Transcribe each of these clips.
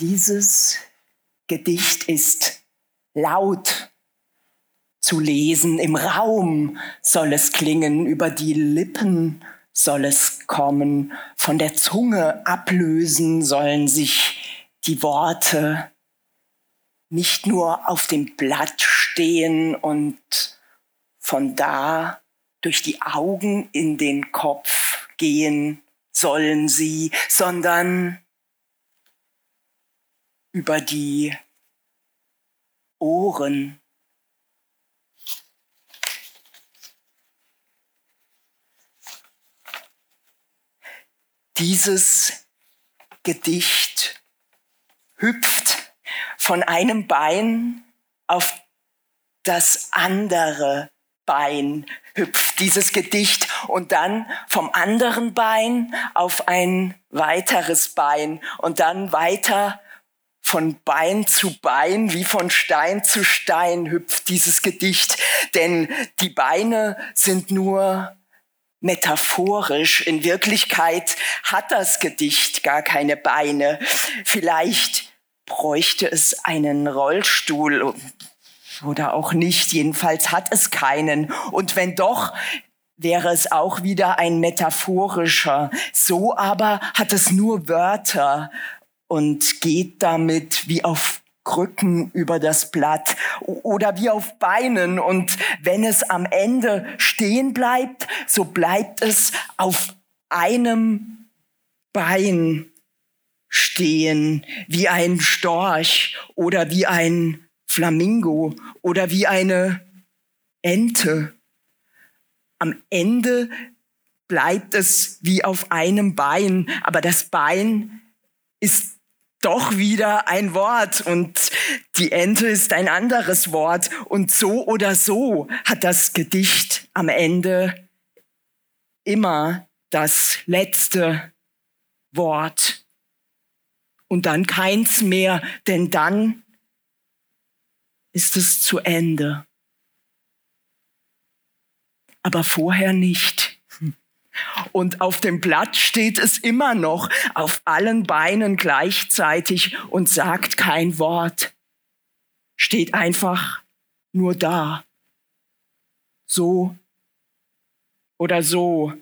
Dieses Gedicht ist laut zu lesen, im Raum soll es klingen, über die Lippen soll es kommen, von der Zunge ablösen sollen sich die Worte nicht nur auf dem Blatt stehen und von da durch die Augen in den Kopf gehen sollen sie, sondern über die Ohren. Dieses Gedicht hüpft von einem Bein auf das andere Bein hüpft dieses Gedicht und dann vom anderen Bein auf ein weiteres Bein und dann weiter von Bein zu Bein, wie von Stein zu Stein hüpft dieses Gedicht, denn die Beine sind nur metaphorisch. In Wirklichkeit hat das Gedicht gar keine Beine. Vielleicht bräuchte es einen Rollstuhl oder auch nicht. Jedenfalls hat es keinen. Und wenn doch, wäre es auch wieder ein metaphorischer. So aber hat es nur Wörter und geht damit wie auf Krücken über das Blatt oder wie auf Beinen. Und wenn es am Ende stehen bleibt, so bleibt es auf einem Bein stehen, wie ein Storch oder wie ein Flamingo oder wie eine Ente. Am Ende bleibt es wie auf einem Bein, aber das Bein ist doch wieder ein Wort und die Ente ist ein anderes Wort. Und so oder so hat das Gedicht am Ende immer das letzte Wort. Und dann keins mehr, denn dann ist es zu Ende. Aber vorher nicht. Und auf dem Blatt steht es immer noch auf allen Beinen gleichzeitig und sagt kein Wort. Steht einfach nur da. So oder so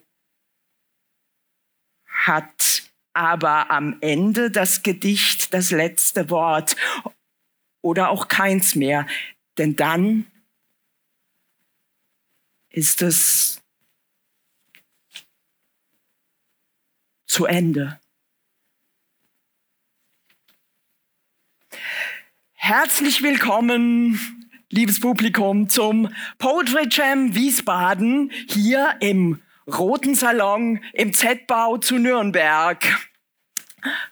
hat aber am Ende das Gedicht das letzte Wort oder auch keins mehr, denn dann ist es zu Ende. Herzlich willkommen, liebes Publikum, zum Poetry Jam Wiesbaden hier im Roten Salon im Z-Bau zu Nürnberg.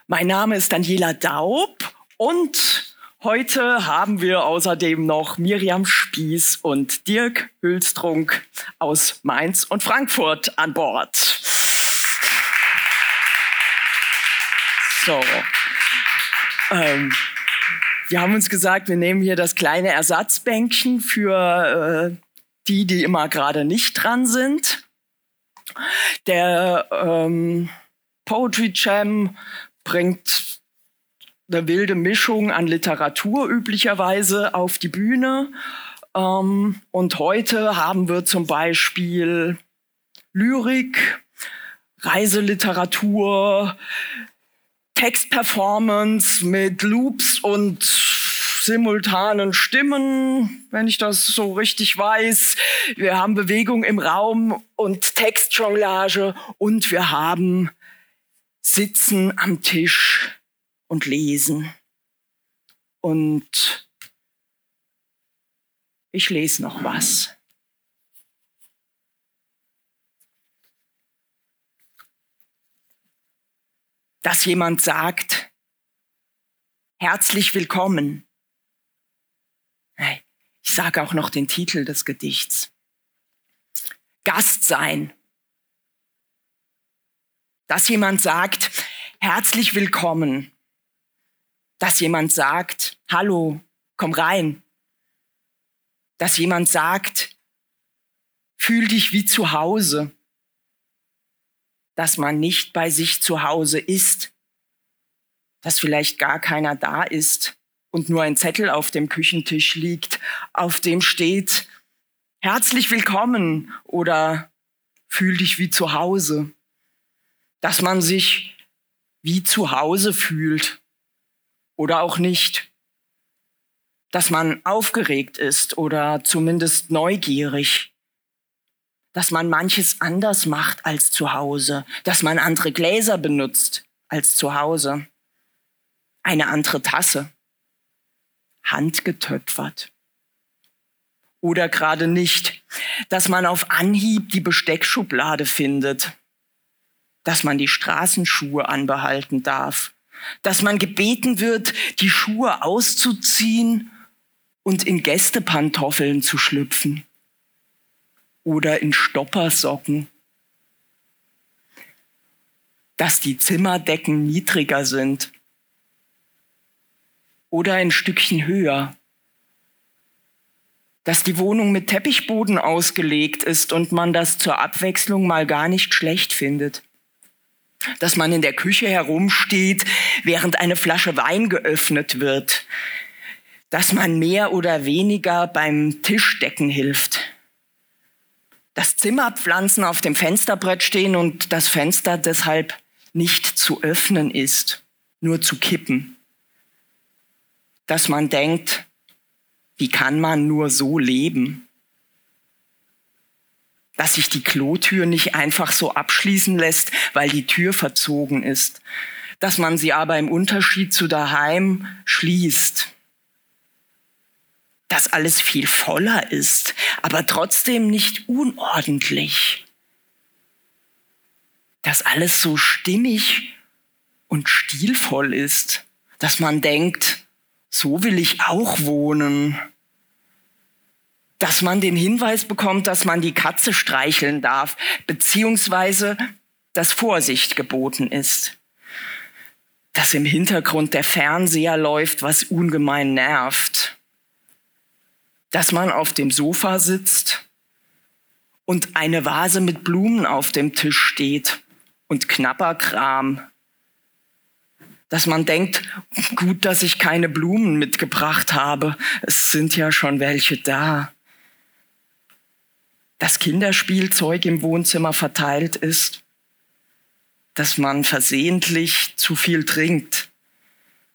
Mein Name ist Daniela Daub und heute haben wir außerdem noch Miriam Spieß und Dirk Hülstrunk aus Mainz und Frankfurt an Bord. So. Ähm, wir haben uns gesagt, wir nehmen hier das kleine Ersatzbänkchen für äh, die, die immer gerade nicht dran sind. Der ähm, Poetry Jam bringt eine wilde Mischung an Literatur üblicherweise auf die Bühne. Ähm, und heute haben wir zum Beispiel Lyrik, Reiseliteratur, Textperformance mit Loops und simultanen Stimmen, wenn ich das so richtig weiß. Wir haben Bewegung im Raum und Textjonglage und wir haben Sitzen am Tisch und Lesen. Und ich lese noch was. Dass jemand sagt, herzlich willkommen. Ich sage auch noch den Titel des Gedichts. Gast sein. Dass jemand sagt, herzlich willkommen. Dass jemand sagt, hallo, komm rein. Dass jemand sagt, fühl dich wie zu Hause dass man nicht bei sich zu Hause ist, dass vielleicht gar keiner da ist und nur ein Zettel auf dem Küchentisch liegt, auf dem steht, herzlich willkommen oder fühl dich wie zu Hause. Dass man sich wie zu Hause fühlt oder auch nicht. Dass man aufgeregt ist oder zumindest neugierig. Dass man manches anders macht als zu Hause. Dass man andere Gläser benutzt als zu Hause. Eine andere Tasse. Handgetöpfert. Oder gerade nicht. Dass man auf Anhieb die Besteckschublade findet dass man die Straßenschuhe anbehalten darf, dass man gebeten wird, die Schuhe auszuziehen und in Gästepantoffeln zu schlüpfen oder in Stoppersocken, dass die Zimmerdecken niedriger sind oder ein Stückchen höher, dass die Wohnung mit Teppichboden ausgelegt ist und man das zur Abwechslung mal gar nicht schlecht findet dass man in der Küche herumsteht, während eine Flasche Wein geöffnet wird, dass man mehr oder weniger beim Tischdecken hilft, dass Zimmerpflanzen auf dem Fensterbrett stehen und das Fenster deshalb nicht zu öffnen ist, nur zu kippen, dass man denkt, wie kann man nur so leben? dass sich die Klotür nicht einfach so abschließen lässt, weil die Tür verzogen ist, dass man sie aber im Unterschied zu daheim schließt, dass alles viel voller ist, aber trotzdem nicht unordentlich, dass alles so stimmig und stilvoll ist, dass man denkt, so will ich auch wohnen dass man den Hinweis bekommt, dass man die Katze streicheln darf, beziehungsweise dass Vorsicht geboten ist. Dass im Hintergrund der Fernseher läuft, was ungemein nervt. Dass man auf dem Sofa sitzt und eine Vase mit Blumen auf dem Tisch steht und Knapperkram. Dass man denkt, gut, dass ich keine Blumen mitgebracht habe. Es sind ja schon welche da dass Kinderspielzeug im Wohnzimmer verteilt ist, dass man versehentlich zu viel trinkt,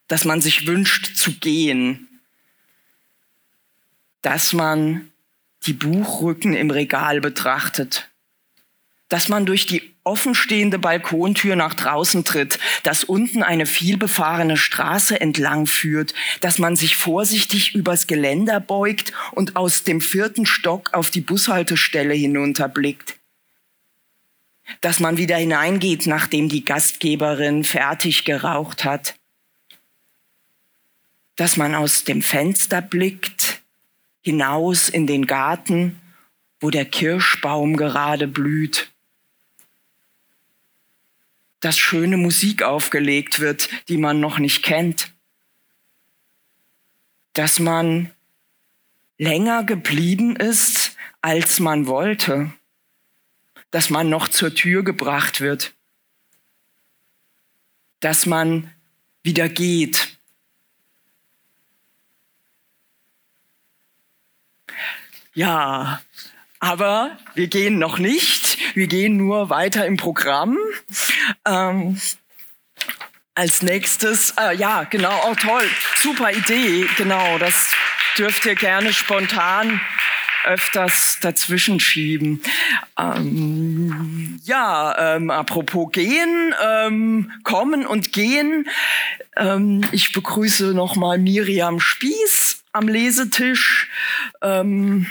dass man sich wünscht zu gehen, dass man die Buchrücken im Regal betrachtet, dass man durch die offenstehende Balkontür nach draußen tritt, dass unten eine vielbefahrene Straße entlang führt, dass man sich vorsichtig übers Geländer beugt und aus dem vierten Stock auf die Bushaltestelle hinunterblickt, dass man wieder hineingeht, nachdem die Gastgeberin fertig geraucht hat, dass man aus dem Fenster blickt, hinaus in den Garten, wo der Kirschbaum gerade blüht dass schöne Musik aufgelegt wird, die man noch nicht kennt. Dass man länger geblieben ist, als man wollte. Dass man noch zur Tür gebracht wird. Dass man wieder geht. Ja, aber wir gehen noch nicht. Wir gehen nur weiter im Programm. Ähm, als nächstes, äh, ja, genau, oh toll, super Idee, genau, das dürft ihr gerne spontan öfters dazwischen schieben. Ähm, ja, ähm, apropos gehen, ähm, kommen und gehen. Ähm, ich begrüße nochmal Miriam Spieß am Lesetisch. Ähm,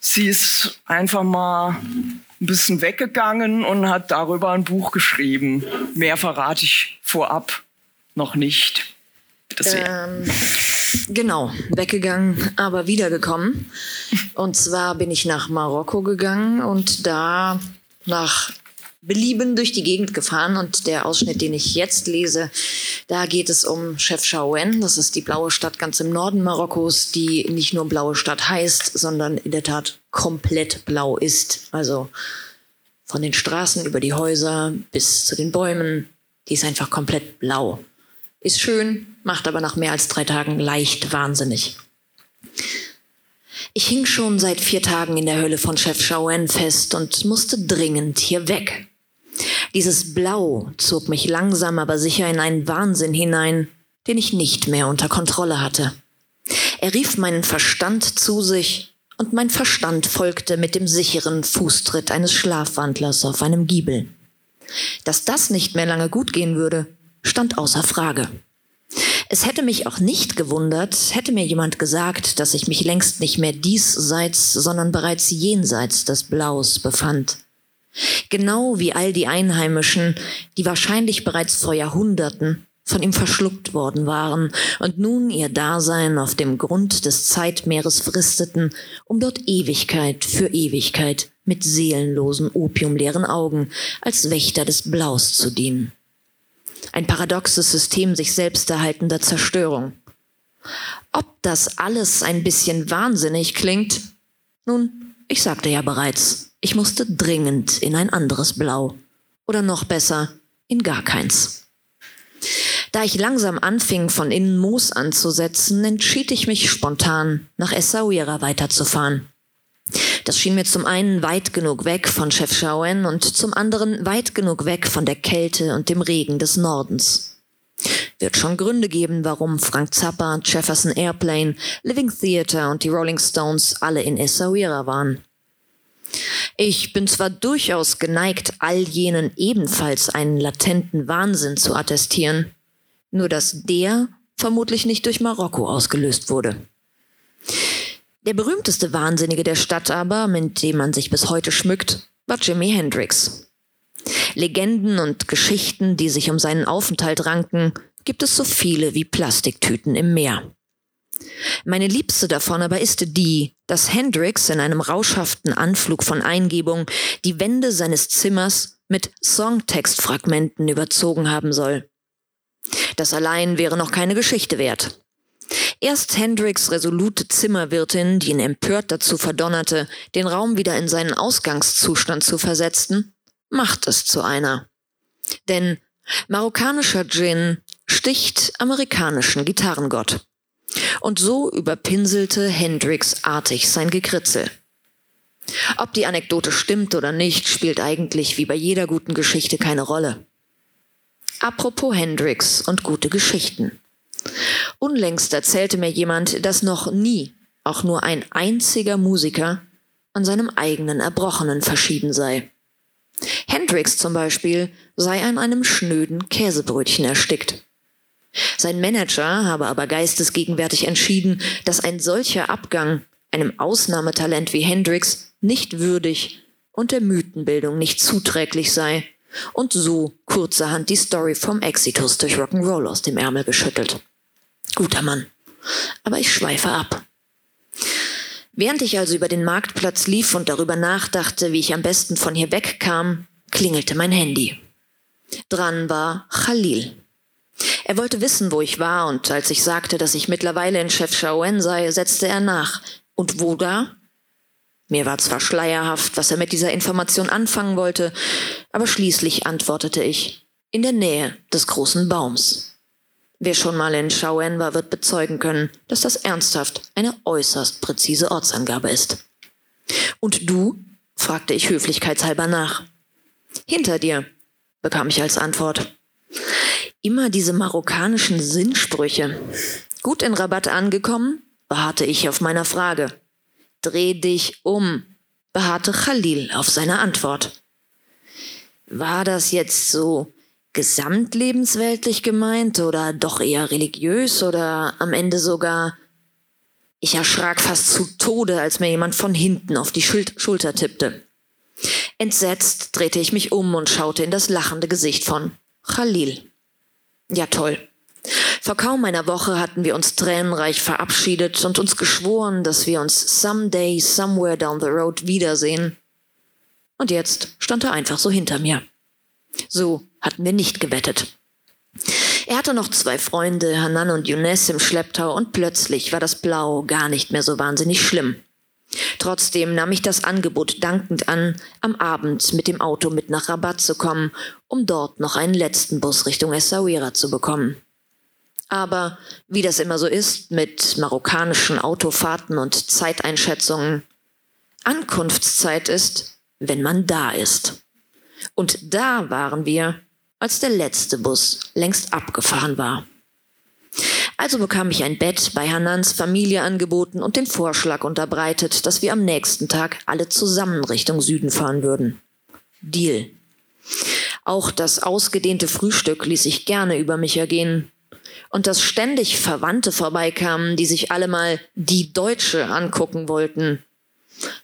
sie ist einfach mal ein bisschen weggegangen und hat darüber ein Buch geschrieben. Mehr verrate ich vorab noch nicht. Ähm, genau, weggegangen, aber wiedergekommen. Und zwar bin ich nach Marokko gegangen und da nach Belieben durch die Gegend gefahren und der Ausschnitt, den ich jetzt lese, da geht es um Chefchaouen. Das ist die blaue Stadt ganz im Norden Marokkos, die nicht nur blaue Stadt heißt, sondern in der Tat komplett blau ist. Also von den Straßen über die Häuser bis zu den Bäumen, die ist einfach komplett blau. Ist schön, macht aber nach mehr als drei Tagen leicht wahnsinnig. Ich hing schon seit vier Tagen in der Hölle von Chef Shaoen fest und musste dringend hier weg. Dieses Blau zog mich langsam aber sicher in einen Wahnsinn hinein, den ich nicht mehr unter Kontrolle hatte. Er rief meinen Verstand zu sich, und mein Verstand folgte mit dem sicheren Fußtritt eines Schlafwandlers auf einem Giebel. Dass das nicht mehr lange gut gehen würde, stand außer Frage. Es hätte mich auch nicht gewundert, hätte mir jemand gesagt, dass ich mich längst nicht mehr diesseits, sondern bereits jenseits des Blaus befand. Genau wie all die Einheimischen, die wahrscheinlich bereits vor Jahrhunderten von ihm verschluckt worden waren und nun ihr Dasein auf dem Grund des Zeitmeeres fristeten, um dort Ewigkeit für Ewigkeit mit seelenlosen, opiumleeren Augen als Wächter des Blaus zu dienen ein paradoxes System sich selbst erhaltender Zerstörung. Ob das alles ein bisschen wahnsinnig klingt? Nun, ich sagte ja bereits, ich musste dringend in ein anderes Blau. Oder noch besser, in gar keins. Da ich langsam anfing, von innen Moos anzusetzen, entschied ich mich spontan, nach Essaouira weiterzufahren. Das schien mir zum einen weit genug weg von Chef Shaoen und zum anderen weit genug weg von der Kälte und dem Regen des Nordens. Wird schon Gründe geben, warum Frank Zappa, Jefferson Airplane, Living Theater und die Rolling Stones alle in Essaouira waren. Ich bin zwar durchaus geneigt, all jenen ebenfalls einen latenten Wahnsinn zu attestieren, nur dass der vermutlich nicht durch Marokko ausgelöst wurde. Der berühmteste Wahnsinnige der Stadt aber, mit dem man sich bis heute schmückt, war Jimi Hendrix. Legenden und Geschichten, die sich um seinen Aufenthalt ranken, gibt es so viele wie Plastiktüten im Meer. Meine liebste davon aber ist die, dass Hendrix in einem rauschhaften Anflug von Eingebung die Wände seines Zimmers mit Songtextfragmenten überzogen haben soll. Das allein wäre noch keine Geschichte wert. Erst Hendricks resolute Zimmerwirtin, die ihn empört dazu verdonnerte, den Raum wieder in seinen Ausgangszustand zu versetzen, macht es zu einer. Denn marokkanischer Gin sticht amerikanischen Gitarrengott. Und so überpinselte Hendrix artig sein Gekritzel. Ob die Anekdote stimmt oder nicht, spielt eigentlich wie bei jeder guten Geschichte keine Rolle. Apropos Hendrix und gute Geschichten. Unlängst erzählte mir jemand, dass noch nie auch nur ein einziger Musiker an seinem eigenen Erbrochenen verschieden sei. Hendrix zum Beispiel sei an einem schnöden Käsebrötchen erstickt. Sein Manager habe aber geistesgegenwärtig entschieden, dass ein solcher Abgang einem Ausnahmetalent wie Hendrix nicht würdig und der Mythenbildung nicht zuträglich sei und so kurzerhand die Story vom Exitus durch Rock'n'Roll aus dem Ärmel geschüttelt. Guter Mann. Aber ich schweife ab. Während ich also über den Marktplatz lief und darüber nachdachte, wie ich am besten von hier wegkam, klingelte mein Handy. Dran war Khalil. Er wollte wissen, wo ich war, und als ich sagte, dass ich mittlerweile in Chef Shaoen sei, setzte er nach. Und wo da? Mir war zwar schleierhaft, was er mit dieser Information anfangen wollte, aber schließlich antwortete ich, in der Nähe des großen Baums. Wer schon mal in Shaoen war, wird bezeugen können, dass das ernsthaft eine äußerst präzise Ortsangabe ist. Und du? fragte ich höflichkeitshalber nach. Hinter dir, bekam ich als Antwort. Immer diese marokkanischen Sinnsprüche. Gut in Rabatt angekommen, beharrte ich auf meiner Frage. Dreh dich um, beharrte Khalil auf seine Antwort. War das jetzt so gesamtlebensweltlich gemeint oder doch eher religiös oder am Ende sogar. Ich erschrak fast zu Tode, als mir jemand von hinten auf die Schul Schulter tippte. Entsetzt drehte ich mich um und schaute in das lachende Gesicht von Khalil. Ja toll. Vor kaum einer Woche hatten wir uns tränenreich verabschiedet und uns geschworen, dass wir uns someday, somewhere down the road wiedersehen. Und jetzt stand er einfach so hinter mir. So hatten wir nicht gewettet. Er hatte noch zwei Freunde, Hanan und Younes, im Schlepptau und plötzlich war das Blau gar nicht mehr so wahnsinnig schlimm. Trotzdem nahm ich das Angebot dankend an, am Abend mit dem Auto mit nach Rabat zu kommen, um dort noch einen letzten Bus Richtung Essaouira zu bekommen. Aber wie das immer so ist mit marokkanischen Autofahrten und Zeiteinschätzungen, Ankunftszeit ist, wenn man da ist. Und da waren wir, als der letzte Bus längst abgefahren war. Also bekam ich ein Bett bei Hanans Familie angeboten und den Vorschlag unterbreitet, dass wir am nächsten Tag alle zusammen Richtung Süden fahren würden. Deal. Auch das ausgedehnte Frühstück ließ sich gerne über mich ergehen. Und dass ständig Verwandte vorbeikamen, die sich alle mal die Deutsche angucken wollten,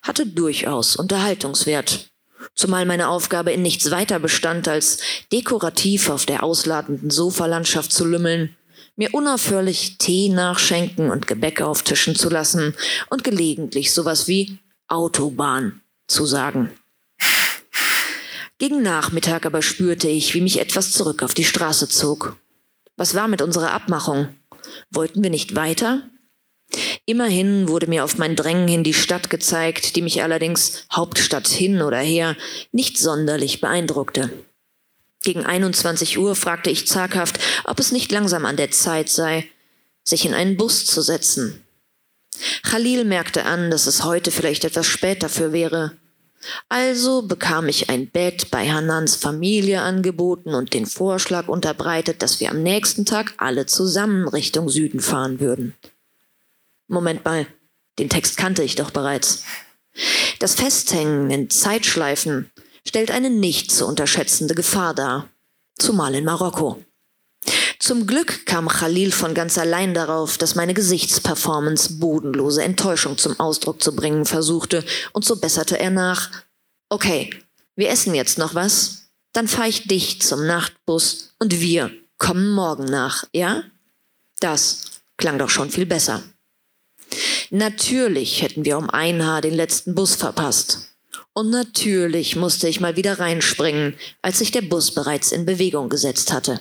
hatte durchaus Unterhaltungswert. Zumal meine Aufgabe in nichts weiter bestand, als dekorativ auf der ausladenden Sofalandschaft zu lümmeln, mir unaufhörlich Tee nachschenken und Gebäck auftischen zu lassen und gelegentlich sowas wie Autobahn zu sagen. Gegen Nachmittag aber spürte ich, wie mich etwas zurück auf die Straße zog. Was war mit unserer Abmachung? Wollten wir nicht weiter? Immerhin wurde mir auf mein Drängen hin die Stadt gezeigt, die mich allerdings Hauptstadt hin oder her nicht sonderlich beeindruckte. Gegen 21 Uhr fragte ich zaghaft, ob es nicht langsam an der Zeit sei, sich in einen Bus zu setzen. Khalil merkte an, dass es heute vielleicht etwas spät dafür wäre. Also bekam ich ein Bett bei Hanans Familie angeboten und den Vorschlag unterbreitet, dass wir am nächsten Tag alle zusammen Richtung Süden fahren würden. Moment mal, den Text kannte ich doch bereits. Das Festhängen in Zeitschleifen stellt eine nicht zu unterschätzende Gefahr dar, zumal in Marokko. Zum Glück kam Khalil von ganz allein darauf, dass meine Gesichtsperformance bodenlose Enttäuschung zum Ausdruck zu bringen versuchte, und so besserte er nach. Okay, wir essen jetzt noch was, dann fahre ich dich zum Nachtbus und wir kommen morgen nach, ja? Das klang doch schon viel besser. Natürlich hätten wir um ein Haar den letzten Bus verpasst. Und natürlich musste ich mal wieder reinspringen, als sich der Bus bereits in Bewegung gesetzt hatte.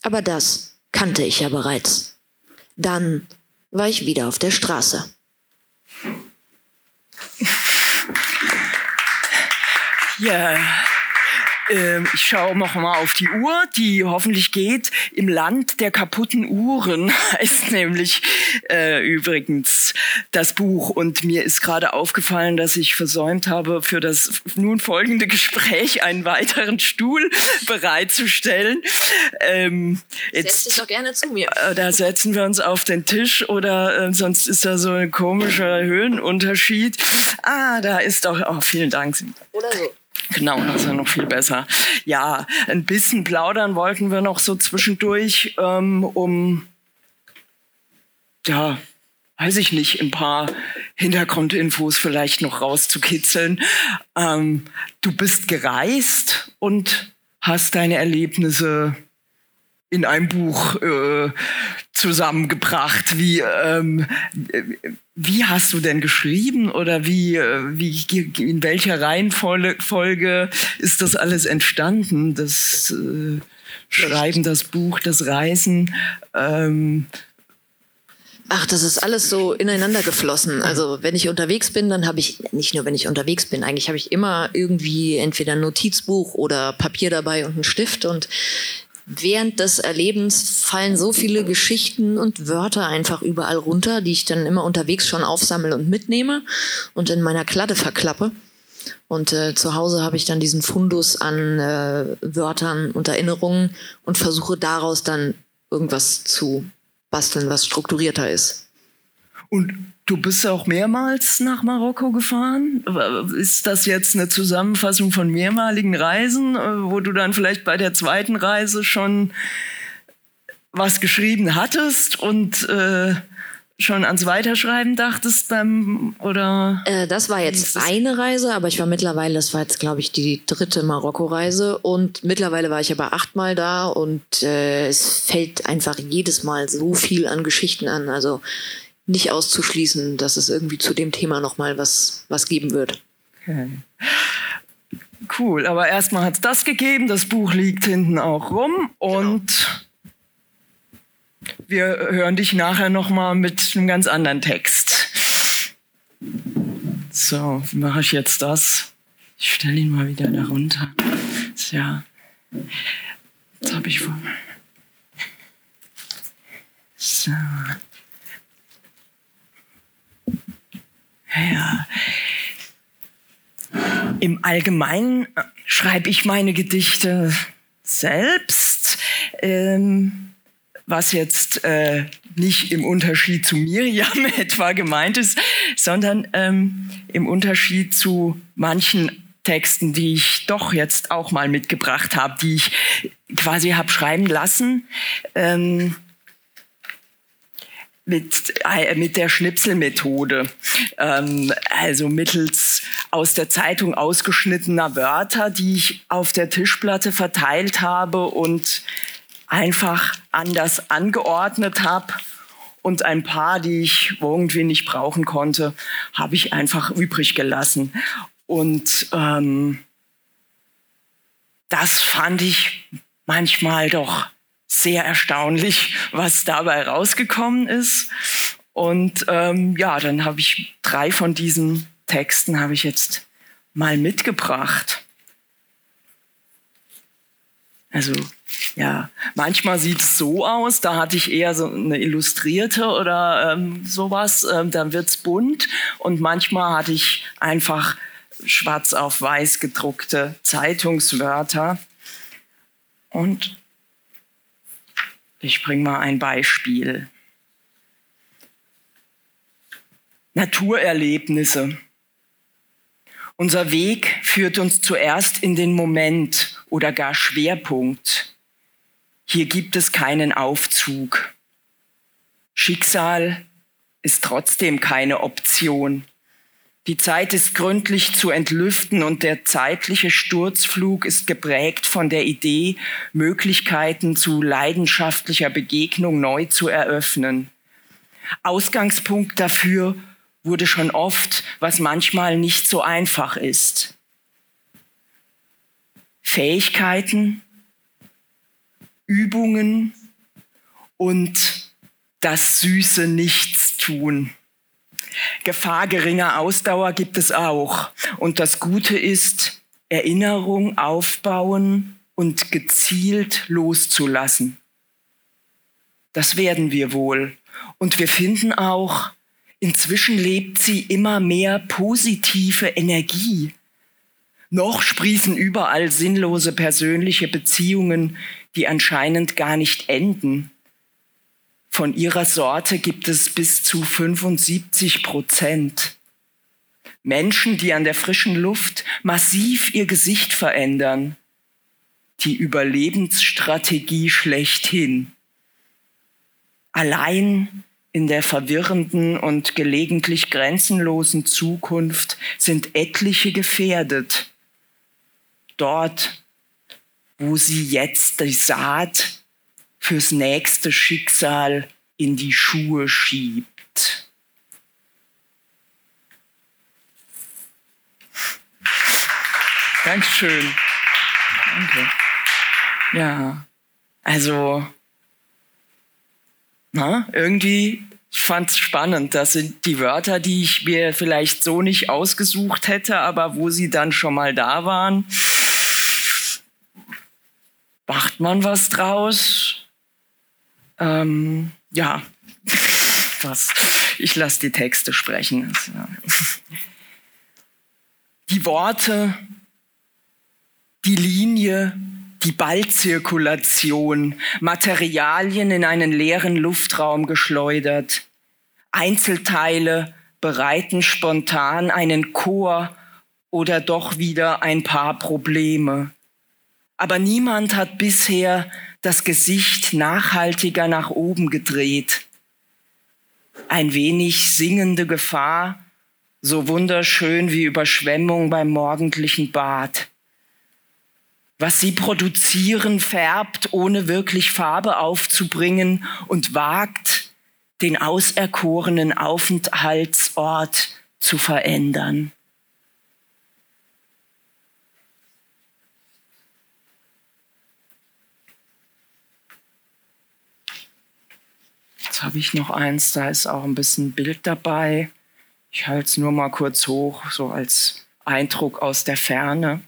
Aber das kannte ich ja bereits. Dann war ich wieder auf der Straße. Ja, ähm, ich schaue noch mal auf die Uhr, die hoffentlich geht. Im Land der kaputten Uhren heißt nämlich äh, übrigens das Buch. Und mir ist gerade aufgefallen, dass ich versäumt habe, für das nun folgende Gespräch einen weiteren Stuhl bereitzustellen. Ähm, jetzt, Setz dich doch gerne zu mir. Äh, da setzen wir uns auf den Tisch oder äh, sonst ist da so ein komischer Höhenunterschied. Ah, da ist doch, oh, vielen Dank. Oder so. Genau, das ist ja noch viel besser. Ja, ein bisschen plaudern wollten wir noch so zwischendurch, ähm, um, ja, weiß ich nicht, ein paar Hintergrundinfos vielleicht noch rauszukitzeln. Ähm, du bist gereist und hast deine Erlebnisse in einem Buch äh, zusammengebracht. Wie, ähm, wie hast du denn geschrieben oder wie, äh, wie, in welcher Reihenfolge ist das alles entstanden? Das äh, Schreiben, das Buch, das Reisen? Ähm, Ach, das ist alles so ineinander geflossen. Also wenn ich unterwegs bin, dann habe ich, nicht nur wenn ich unterwegs bin, eigentlich habe ich immer irgendwie entweder ein Notizbuch oder Papier dabei und einen Stift. Und während des Erlebens fallen so viele Geschichten und Wörter einfach überall runter, die ich dann immer unterwegs schon aufsammle und mitnehme und in meiner Kladde verklappe. Und äh, zu Hause habe ich dann diesen Fundus an äh, Wörtern und Erinnerungen und versuche daraus dann irgendwas zu basteln, was strukturierter ist. Und Du bist auch mehrmals nach Marokko gefahren. Ist das jetzt eine Zusammenfassung von mehrmaligen Reisen, äh, wo du dann vielleicht bei der zweiten Reise schon was geschrieben hattest und äh, schon ans Weiterschreiben dachtest beim oder? Äh, das war jetzt eine Reise, aber ich war mittlerweile, das war jetzt glaube ich die dritte Marokko-Reise und mittlerweile war ich aber achtmal da und äh, es fällt einfach jedes Mal so viel an Geschichten an. Also nicht auszuschließen, dass es irgendwie zu dem Thema nochmal was, was geben wird. Okay. Cool, aber erstmal hat es das gegeben, das Buch liegt hinten auch rum und genau. wir hören dich nachher nochmal mit einem ganz anderen Text. So, wie mache ich jetzt das? Ich stelle ihn mal wieder darunter. Ja, jetzt habe ich vor. So. Ja. Im Allgemeinen äh, schreibe ich meine Gedichte selbst, ähm, was jetzt äh, nicht im Unterschied zu Miriam etwa gemeint ist, sondern ähm, im Unterschied zu manchen Texten, die ich doch jetzt auch mal mitgebracht habe, die ich quasi habe schreiben lassen. Ähm, mit, äh, mit der Schnipselmethode, ähm, also mittels aus der Zeitung ausgeschnittener Wörter, die ich auf der Tischplatte verteilt habe und einfach anders angeordnet habe. Und ein paar, die ich irgendwie nicht brauchen konnte, habe ich einfach übrig gelassen. Und ähm, das fand ich manchmal doch sehr erstaunlich, was dabei rausgekommen ist. Und ähm, ja, dann habe ich drei von diesen Texten habe ich jetzt mal mitgebracht. Also ja, manchmal sieht es so aus, da hatte ich eher so eine illustrierte oder ähm, sowas, ähm, dann es bunt. Und manchmal hatte ich einfach schwarz auf weiß gedruckte Zeitungswörter. Und ich bringe mal ein Beispiel. Naturerlebnisse. Unser Weg führt uns zuerst in den Moment oder gar Schwerpunkt. Hier gibt es keinen Aufzug. Schicksal ist trotzdem keine Option. Die Zeit ist gründlich zu entlüften und der zeitliche Sturzflug ist geprägt von der Idee, Möglichkeiten zu leidenschaftlicher Begegnung neu zu eröffnen. Ausgangspunkt dafür wurde schon oft, was manchmal nicht so einfach ist. Fähigkeiten, Übungen und das süße Nichtstun. Gefahr geringer Ausdauer gibt es auch. Und das Gute ist, Erinnerung aufbauen und gezielt loszulassen. Das werden wir wohl. Und wir finden auch, inzwischen lebt sie immer mehr positive Energie. Noch sprießen überall sinnlose persönliche Beziehungen, die anscheinend gar nicht enden. Von ihrer Sorte gibt es bis zu 75 Prozent. Menschen, die an der frischen Luft massiv ihr Gesicht verändern. Die Überlebensstrategie schlechthin. Allein in der verwirrenden und gelegentlich grenzenlosen Zukunft sind etliche gefährdet. Dort, wo sie jetzt die Saat fürs nächste Schicksal in die Schuhe schiebt. Dankeschön. Danke. Ja, also, na, irgendwie, ich fand es spannend. Das sind die Wörter, die ich mir vielleicht so nicht ausgesucht hätte, aber wo sie dann schon mal da waren. Macht man was draus? Ähm, ja, das, ich lasse die Texte sprechen. Die Worte, die Linie, die Ballzirkulation, Materialien in einen leeren Luftraum geschleudert, Einzelteile bereiten spontan einen Chor oder doch wieder ein paar Probleme. Aber niemand hat bisher das Gesicht nachhaltiger nach oben gedreht. Ein wenig singende Gefahr, so wunderschön wie Überschwemmung beim morgendlichen Bad. Was sie produzieren, färbt, ohne wirklich Farbe aufzubringen und wagt, den auserkorenen Aufenthaltsort zu verändern. Jetzt habe ich noch eins, da ist auch ein bisschen Bild dabei. Ich halte es nur mal kurz hoch, so als Eindruck aus der Ferne.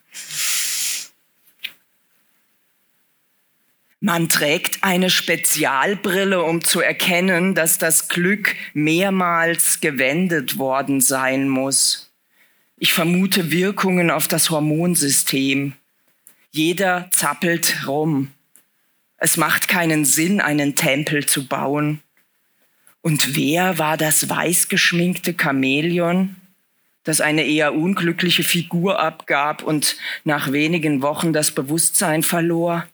Man trägt eine Spezialbrille, um zu erkennen, dass das Glück mehrmals gewendet worden sein muss. Ich vermute Wirkungen auf das Hormonsystem. Jeder zappelt rum. Es macht keinen Sinn, einen Tempel zu bauen. Und wer war das weißgeschminkte Chamäleon, das eine eher unglückliche Figur abgab und nach wenigen Wochen das Bewusstsein verlor?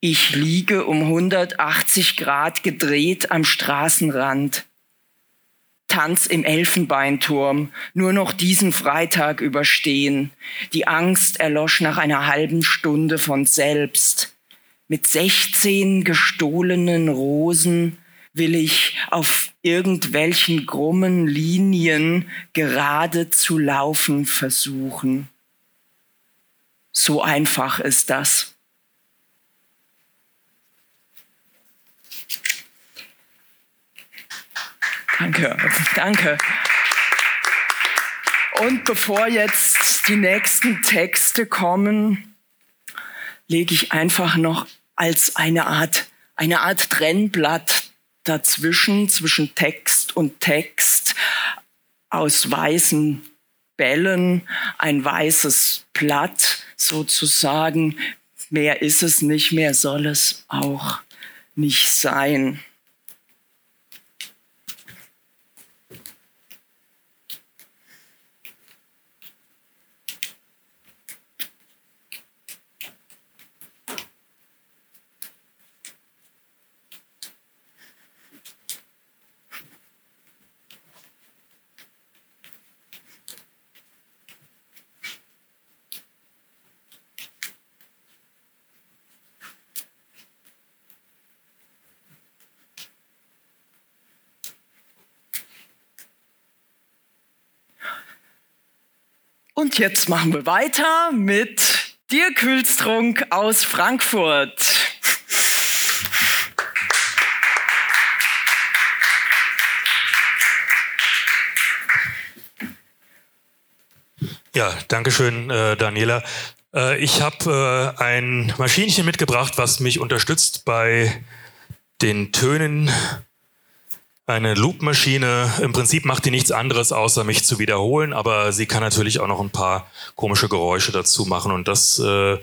Ich liege um 180 Grad gedreht am Straßenrand. Tanz im Elfenbeinturm, nur noch diesen Freitag überstehen. Die Angst erlosch nach einer halben Stunde von selbst. Mit 16 gestohlenen Rosen will ich auf irgendwelchen krummen Linien gerade zu laufen versuchen. So einfach ist das. Danke, danke. Und bevor jetzt die nächsten Texte kommen, lege ich einfach noch als eine Art, eine Art Trennblatt dazwischen, zwischen Text und Text aus weißen Bällen, ein weißes Blatt sozusagen. Mehr ist es nicht, mehr soll es auch nicht sein. Und jetzt machen wir weiter mit Dirk Hülstrunk aus Frankfurt. Ja, danke schön, äh, Daniela. Äh, ich habe äh, ein Maschinchen mitgebracht, was mich unterstützt bei den Tönen eine Loop-Maschine, im Prinzip macht die nichts anderes, außer mich zu wiederholen, aber sie kann natürlich auch noch ein paar komische Geräusche dazu machen und das äh,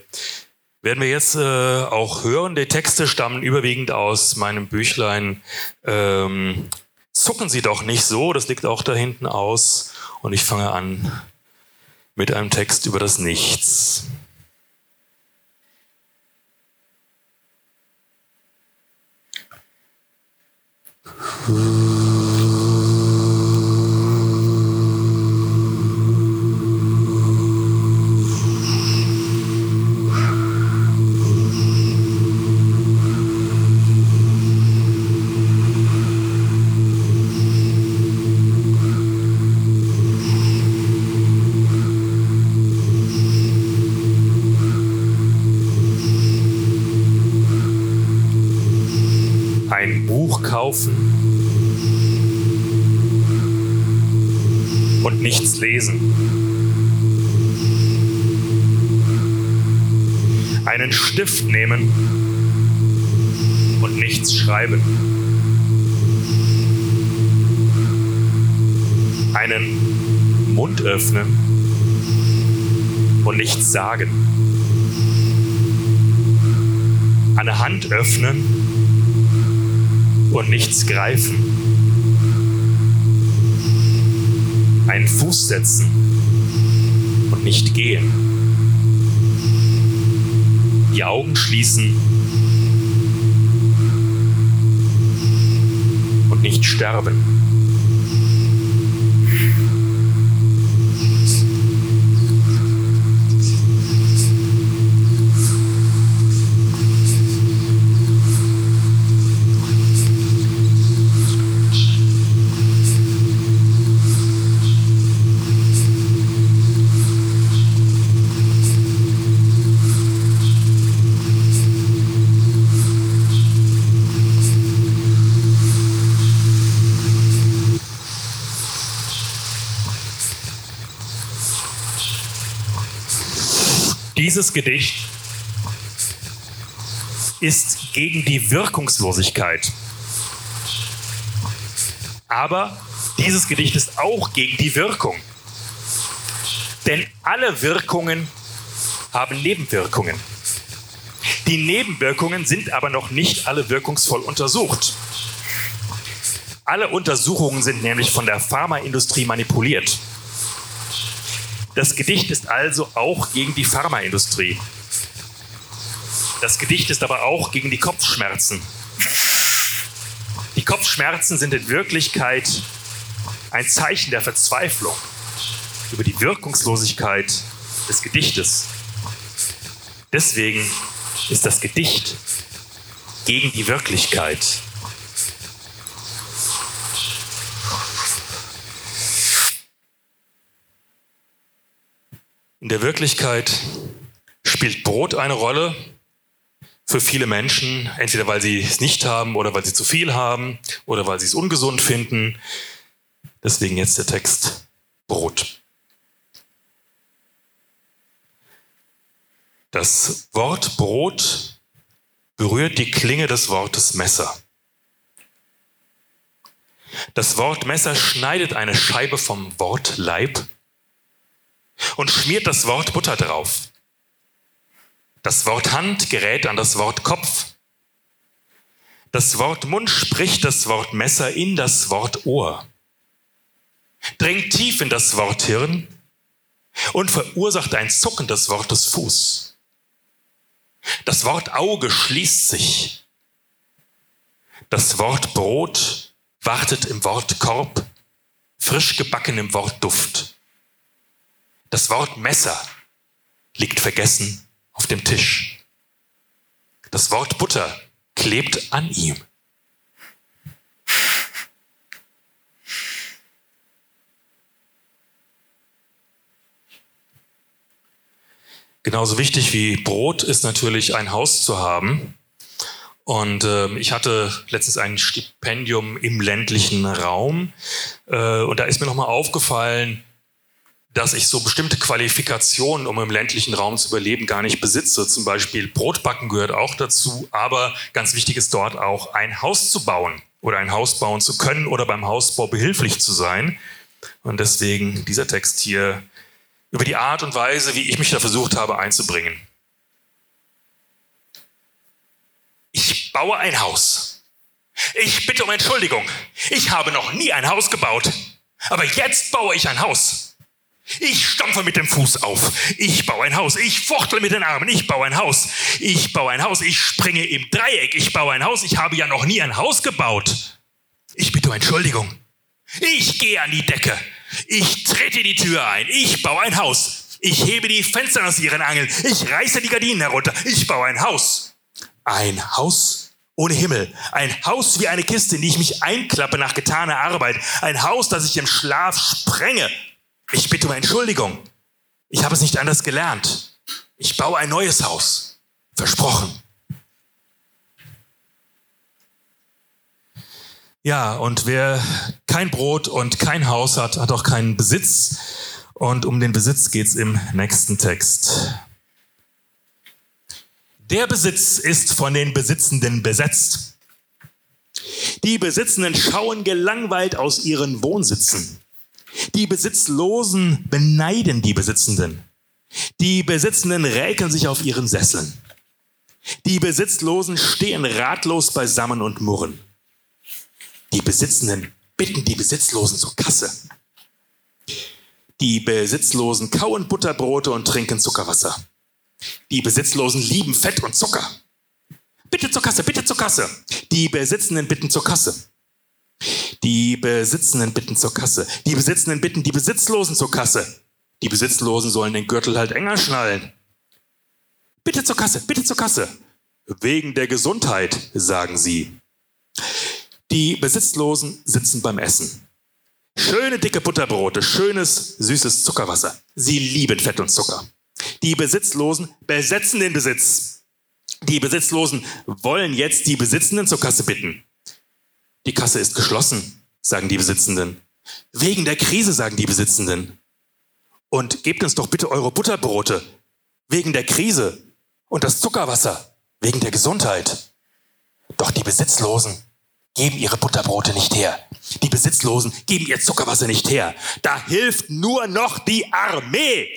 werden wir jetzt äh, auch hören. Die Texte stammen überwiegend aus meinem Büchlein ähm, Zucken Sie doch nicht so, das liegt auch da hinten aus und ich fange an mit einem Text über das Nichts. Ein Buch kaufen und nichts lesen. Einen Stift nehmen und nichts schreiben. Einen Mund öffnen und nichts sagen. Eine Hand öffnen und nichts greifen. Einen Fuß setzen und nicht gehen. Die Augen schließen und nicht sterben. Dieses Gedicht ist gegen die Wirkungslosigkeit. Aber dieses Gedicht ist auch gegen die Wirkung. Denn alle Wirkungen haben Nebenwirkungen. Die Nebenwirkungen sind aber noch nicht alle wirkungsvoll untersucht. Alle Untersuchungen sind nämlich von der Pharmaindustrie manipuliert. Das Gedicht ist also auch gegen die Pharmaindustrie. Das Gedicht ist aber auch gegen die Kopfschmerzen. Die Kopfschmerzen sind in Wirklichkeit ein Zeichen der Verzweiflung über die Wirkungslosigkeit des Gedichtes. Deswegen ist das Gedicht gegen die Wirklichkeit. In der Wirklichkeit spielt Brot eine Rolle für viele Menschen, entweder weil sie es nicht haben oder weil sie zu viel haben oder weil sie es ungesund finden. Deswegen jetzt der Text Brot. Das Wort Brot berührt die Klinge des Wortes Messer. Das Wort Messer schneidet eine Scheibe vom Wort Leib und schmiert das Wort Butter drauf. Das Wort Hand gerät an das Wort Kopf. Das Wort Mund spricht das Wort Messer in das Wort Ohr, dringt tief in das Wort Hirn und verursacht ein Zucken des Wortes Fuß. Das Wort Auge schließt sich. Das Wort Brot wartet im Wort Korb, frisch gebacken im Wort Duft. Das Wort Messer liegt vergessen auf dem Tisch. Das Wort Butter klebt an ihm. Genauso wichtig wie Brot ist natürlich ein Haus zu haben. Und äh, ich hatte letztens ein Stipendium im ländlichen Raum. Äh, und da ist mir nochmal aufgefallen, dass ich so bestimmte Qualifikationen, um im ländlichen Raum zu überleben, gar nicht besitze. Zum Beispiel Brotbacken gehört auch dazu, aber ganz wichtig ist dort auch ein Haus zu bauen oder ein Haus bauen zu können oder beim Hausbau behilflich zu sein. Und deswegen dieser Text hier über die Art und Weise, wie ich mich da versucht habe einzubringen. Ich baue ein Haus. Ich bitte um Entschuldigung. Ich habe noch nie ein Haus gebaut. Aber jetzt baue ich ein Haus. Ich stampfe mit dem Fuß auf. Ich baue ein Haus. Ich fuchtle mit den Armen. Ich baue ein Haus. Ich baue ein Haus. Ich springe im Dreieck. Ich baue ein Haus. Ich habe ja noch nie ein Haus gebaut. Ich bitte um Entschuldigung. Ich gehe an die Decke. Ich trete die Tür ein. Ich baue ein Haus. Ich hebe die Fenster aus ihren Angeln. Ich reiße die Gardinen herunter. Ich baue ein Haus. Ein Haus ohne Himmel. Ein Haus wie eine Kiste, in die ich mich einklappe nach getaner Arbeit. Ein Haus, das ich im Schlaf sprenge. Ich bitte um Entschuldigung. Ich habe es nicht anders gelernt. Ich baue ein neues Haus. Versprochen. Ja, und wer kein Brot und kein Haus hat, hat auch keinen Besitz. Und um den Besitz geht es im nächsten Text. Der Besitz ist von den Besitzenden besetzt. Die Besitzenden schauen gelangweilt aus ihren Wohnsitzen. Die Besitzlosen beneiden die Besitzenden. Die Besitzenden räkeln sich auf ihren Sesseln. Die Besitzlosen stehen ratlos beisammen und murren. Die Besitzenden bitten die Besitzlosen zur Kasse. Die Besitzlosen kauen Butterbrote und trinken Zuckerwasser. Die Besitzlosen lieben Fett und Zucker. Bitte zur Kasse, bitte zur Kasse. Die Besitzenden bitten zur Kasse. Die Besitzenden bitten zur Kasse. Die Besitzenden bitten die Besitzlosen zur Kasse. Die Besitzlosen sollen den Gürtel halt enger schnallen. Bitte zur Kasse, bitte zur Kasse. Wegen der Gesundheit, sagen sie. Die Besitzlosen sitzen beim Essen. Schöne dicke Butterbrote, schönes süßes Zuckerwasser. Sie lieben Fett und Zucker. Die Besitzlosen besetzen den Besitz. Die Besitzlosen wollen jetzt die Besitzenden zur Kasse bitten. Die Kasse ist geschlossen, sagen die Besitzenden. Wegen der Krise, sagen die Besitzenden. Und gebt uns doch bitte eure Butterbrote. Wegen der Krise. Und das Zuckerwasser. wegen der Gesundheit. Doch die Besitzlosen geben ihre Butterbrote nicht her. Die Besitzlosen geben ihr Zuckerwasser nicht her. Da hilft nur noch die Armee.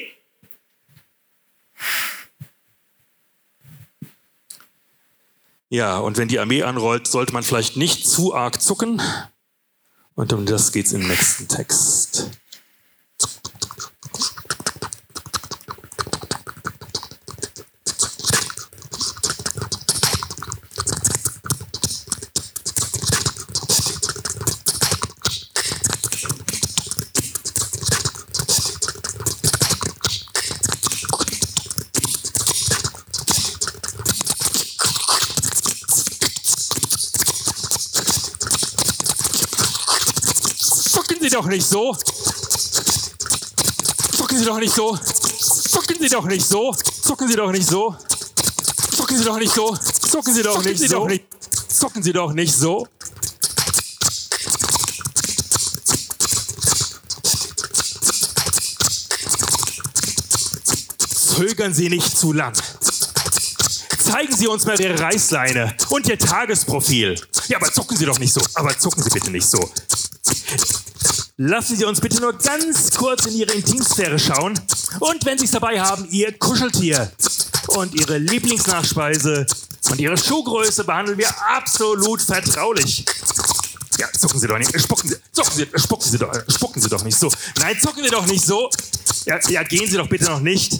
Ja, und wenn die Armee anrollt, sollte man vielleicht nicht zu arg zucken. Und um das geht's im nächsten Text. Sie doch nicht so. Zucken Sie doch nicht so. Zucken Sie doch nicht so. Zucken Sie doch nicht so. Zucken Sie doch nicht so. Zucken Sie doch nicht so. Zucken Sie doch nicht so. Zögern Sie nicht zu lang. Zeigen Sie uns mal Ihre Reißleine und Ihr Tagesprofil. Ja, aber zucken Sie doch nicht so. Aber zucken Sie bitte nicht so. Lassen Sie uns bitte nur ganz kurz in Ihre Intimsphäre schauen. Und wenn Sie es dabei haben, Ihr Kuscheltier und Ihre Lieblingsnachspeise und Ihre Schuhgröße behandeln wir absolut vertraulich. Ja, zucken Sie doch nicht. Spucken Sie, zucken Sie, spucken Sie doch, spucken Sie doch nicht so. Nein, zucken Sie doch nicht so. Ja, ja, gehen Sie doch bitte noch nicht.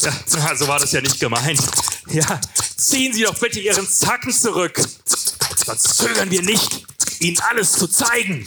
Ja, so war das ja nicht gemeint. Ja, ziehen Sie doch bitte Ihren Zacken zurück. Sonst zögern wir nicht, Ihnen alles zu zeigen.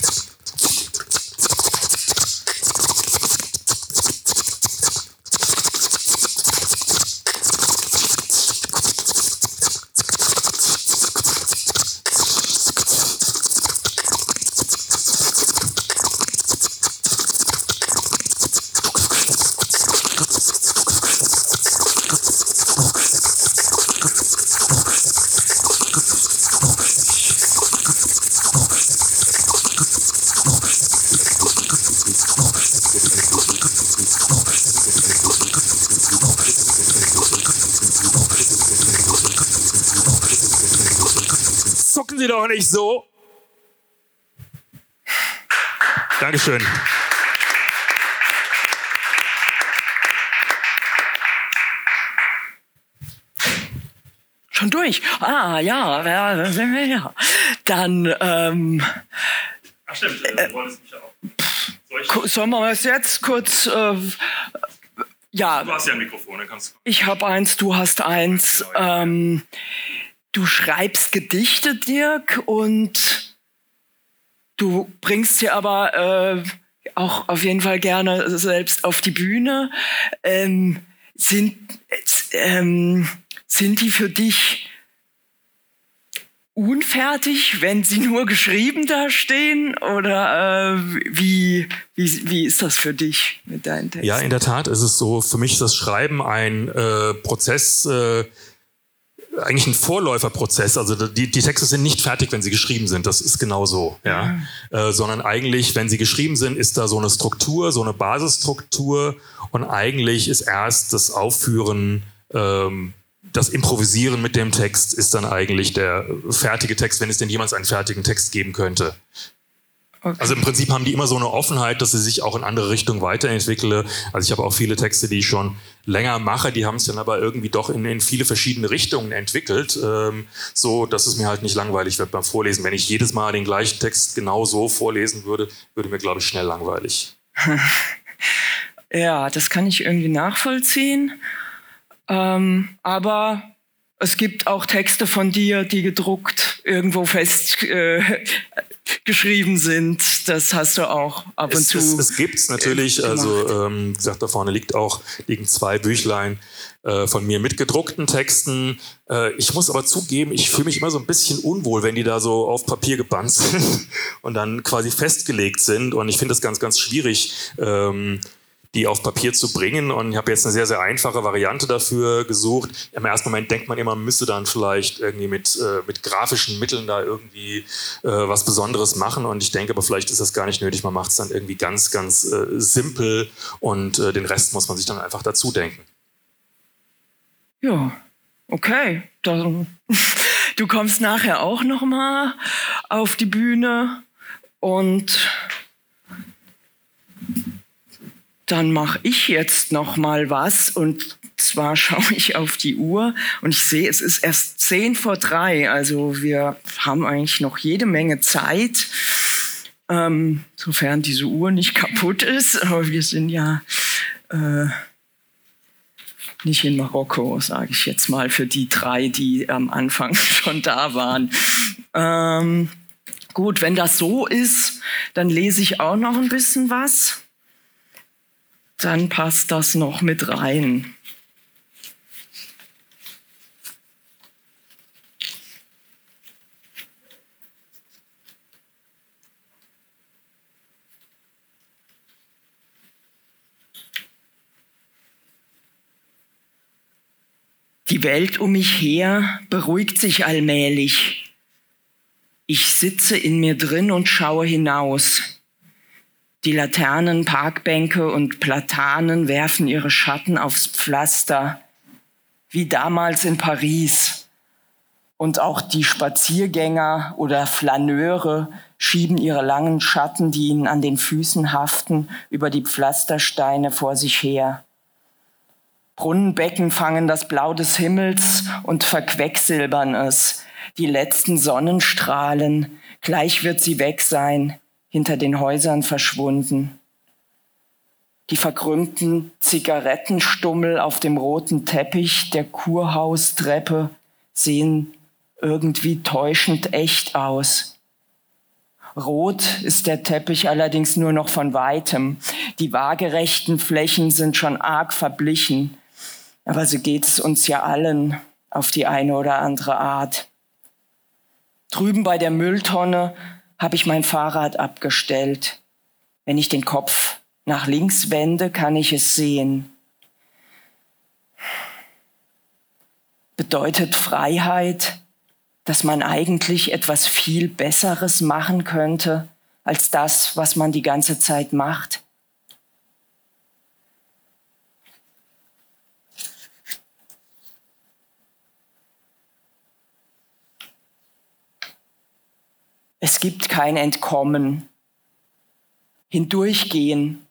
Sie doch nicht so. Dankeschön. Schon durch. Ah, ja, ja, ja. Dann, ähm. Ach, stimmt, äh, du wolltest mich ja auch. Sollen wir es jetzt kurz. Äh, ja. Du hast ja ein Mikrofon, dann kannst du. Ich habe eins, du hast eins. Ähm, Du schreibst Gedichte, Dirk, und du bringst sie aber äh, auch auf jeden Fall gerne selbst auf die Bühne. Ähm, sind, ähm, sind die für dich unfertig, wenn sie nur geschrieben da stehen? Oder äh, wie, wie, wie ist das für dich mit deinen Texten? Ja, in der Tat ist es so. Für mich ist das Schreiben ein äh, Prozess, äh, eigentlich ein Vorläuferprozess. Also die, die Texte sind nicht fertig, wenn sie geschrieben sind. Das ist genau so. Ja. ja. Äh, sondern eigentlich, wenn sie geschrieben sind, ist da so eine Struktur, so eine Basisstruktur. Und eigentlich ist erst das Aufführen, ähm, das Improvisieren mit dem Text ist dann eigentlich der fertige Text, wenn es denn jemals einen fertigen Text geben könnte. Okay. Also im Prinzip haben die immer so eine Offenheit, dass sie sich auch in andere Richtungen weiterentwickle. Also ich habe auch viele Texte, die ich schon länger mache, die haben es dann aber irgendwie doch in, in viele verschiedene Richtungen entwickelt, ähm, so dass es mir halt nicht langweilig wird beim Vorlesen. Wenn ich jedes Mal den gleichen Text genau so vorlesen würde, würde mir, glaube ich, schnell langweilig. ja, das kann ich irgendwie nachvollziehen. Ähm, aber es gibt auch Texte von dir, die gedruckt irgendwo fest äh, geschrieben sind. Das hast du auch ab und es, zu. Es, es gibt's natürlich. Also ähm, gesagt, da vorne liegt auch liegen zwei Büchlein äh, von mir mit gedruckten Texten. Äh, ich muss aber zugeben, ich fühle mich immer so ein bisschen unwohl, wenn die da so auf Papier gebannt sind und dann quasi festgelegt sind. Und ich finde das ganz, ganz schwierig. Ähm, die auf Papier zu bringen. Und ich habe jetzt eine sehr, sehr einfache Variante dafür gesucht. Im ersten Moment denkt man immer, man müsste dann vielleicht irgendwie mit, äh, mit grafischen Mitteln da irgendwie äh, was Besonderes machen. Und ich denke aber, vielleicht ist das gar nicht nötig. Man macht es dann irgendwie ganz, ganz äh, simpel und äh, den Rest muss man sich dann einfach dazu denken. Ja, Okay, dann, du kommst nachher auch noch mal auf die Bühne und dann mache ich jetzt noch mal was und zwar schaue ich auf die Uhr und ich sehe, es ist erst zehn vor drei, also wir haben eigentlich noch jede Menge Zeit, ähm, sofern diese Uhr nicht kaputt ist, aber wir sind ja äh, nicht in Marokko, sage ich jetzt mal, für die drei, die am Anfang schon da waren. Ähm, gut, wenn das so ist, dann lese ich auch noch ein bisschen was. Dann passt das noch mit rein. Die Welt um mich her beruhigt sich allmählich. Ich sitze in mir drin und schaue hinaus. Die Laternen, Parkbänke und Platanen werfen ihre Schatten aufs Pflaster, wie damals in Paris. Und auch die Spaziergänger oder Flaneure schieben ihre langen Schatten, die ihnen an den Füßen haften, über die Pflastersteine vor sich her. Brunnenbecken fangen das Blau des Himmels und verquecksilbern es. Die letzten Sonnenstrahlen, gleich wird sie weg sein, hinter den Häusern verschwunden. Die verkrümmten Zigarettenstummel auf dem roten Teppich der Kurhaustreppe sehen irgendwie täuschend echt aus. Rot ist der Teppich allerdings nur noch von weitem. Die waagerechten Flächen sind schon arg verblichen. Aber so geht's uns ja allen auf die eine oder andere Art. Drüben bei der Mülltonne habe ich mein Fahrrad abgestellt. Wenn ich den Kopf nach links wende, kann ich es sehen. Bedeutet Freiheit, dass man eigentlich etwas viel Besseres machen könnte als das, was man die ganze Zeit macht? Es gibt kein Entkommen. Hindurchgehen,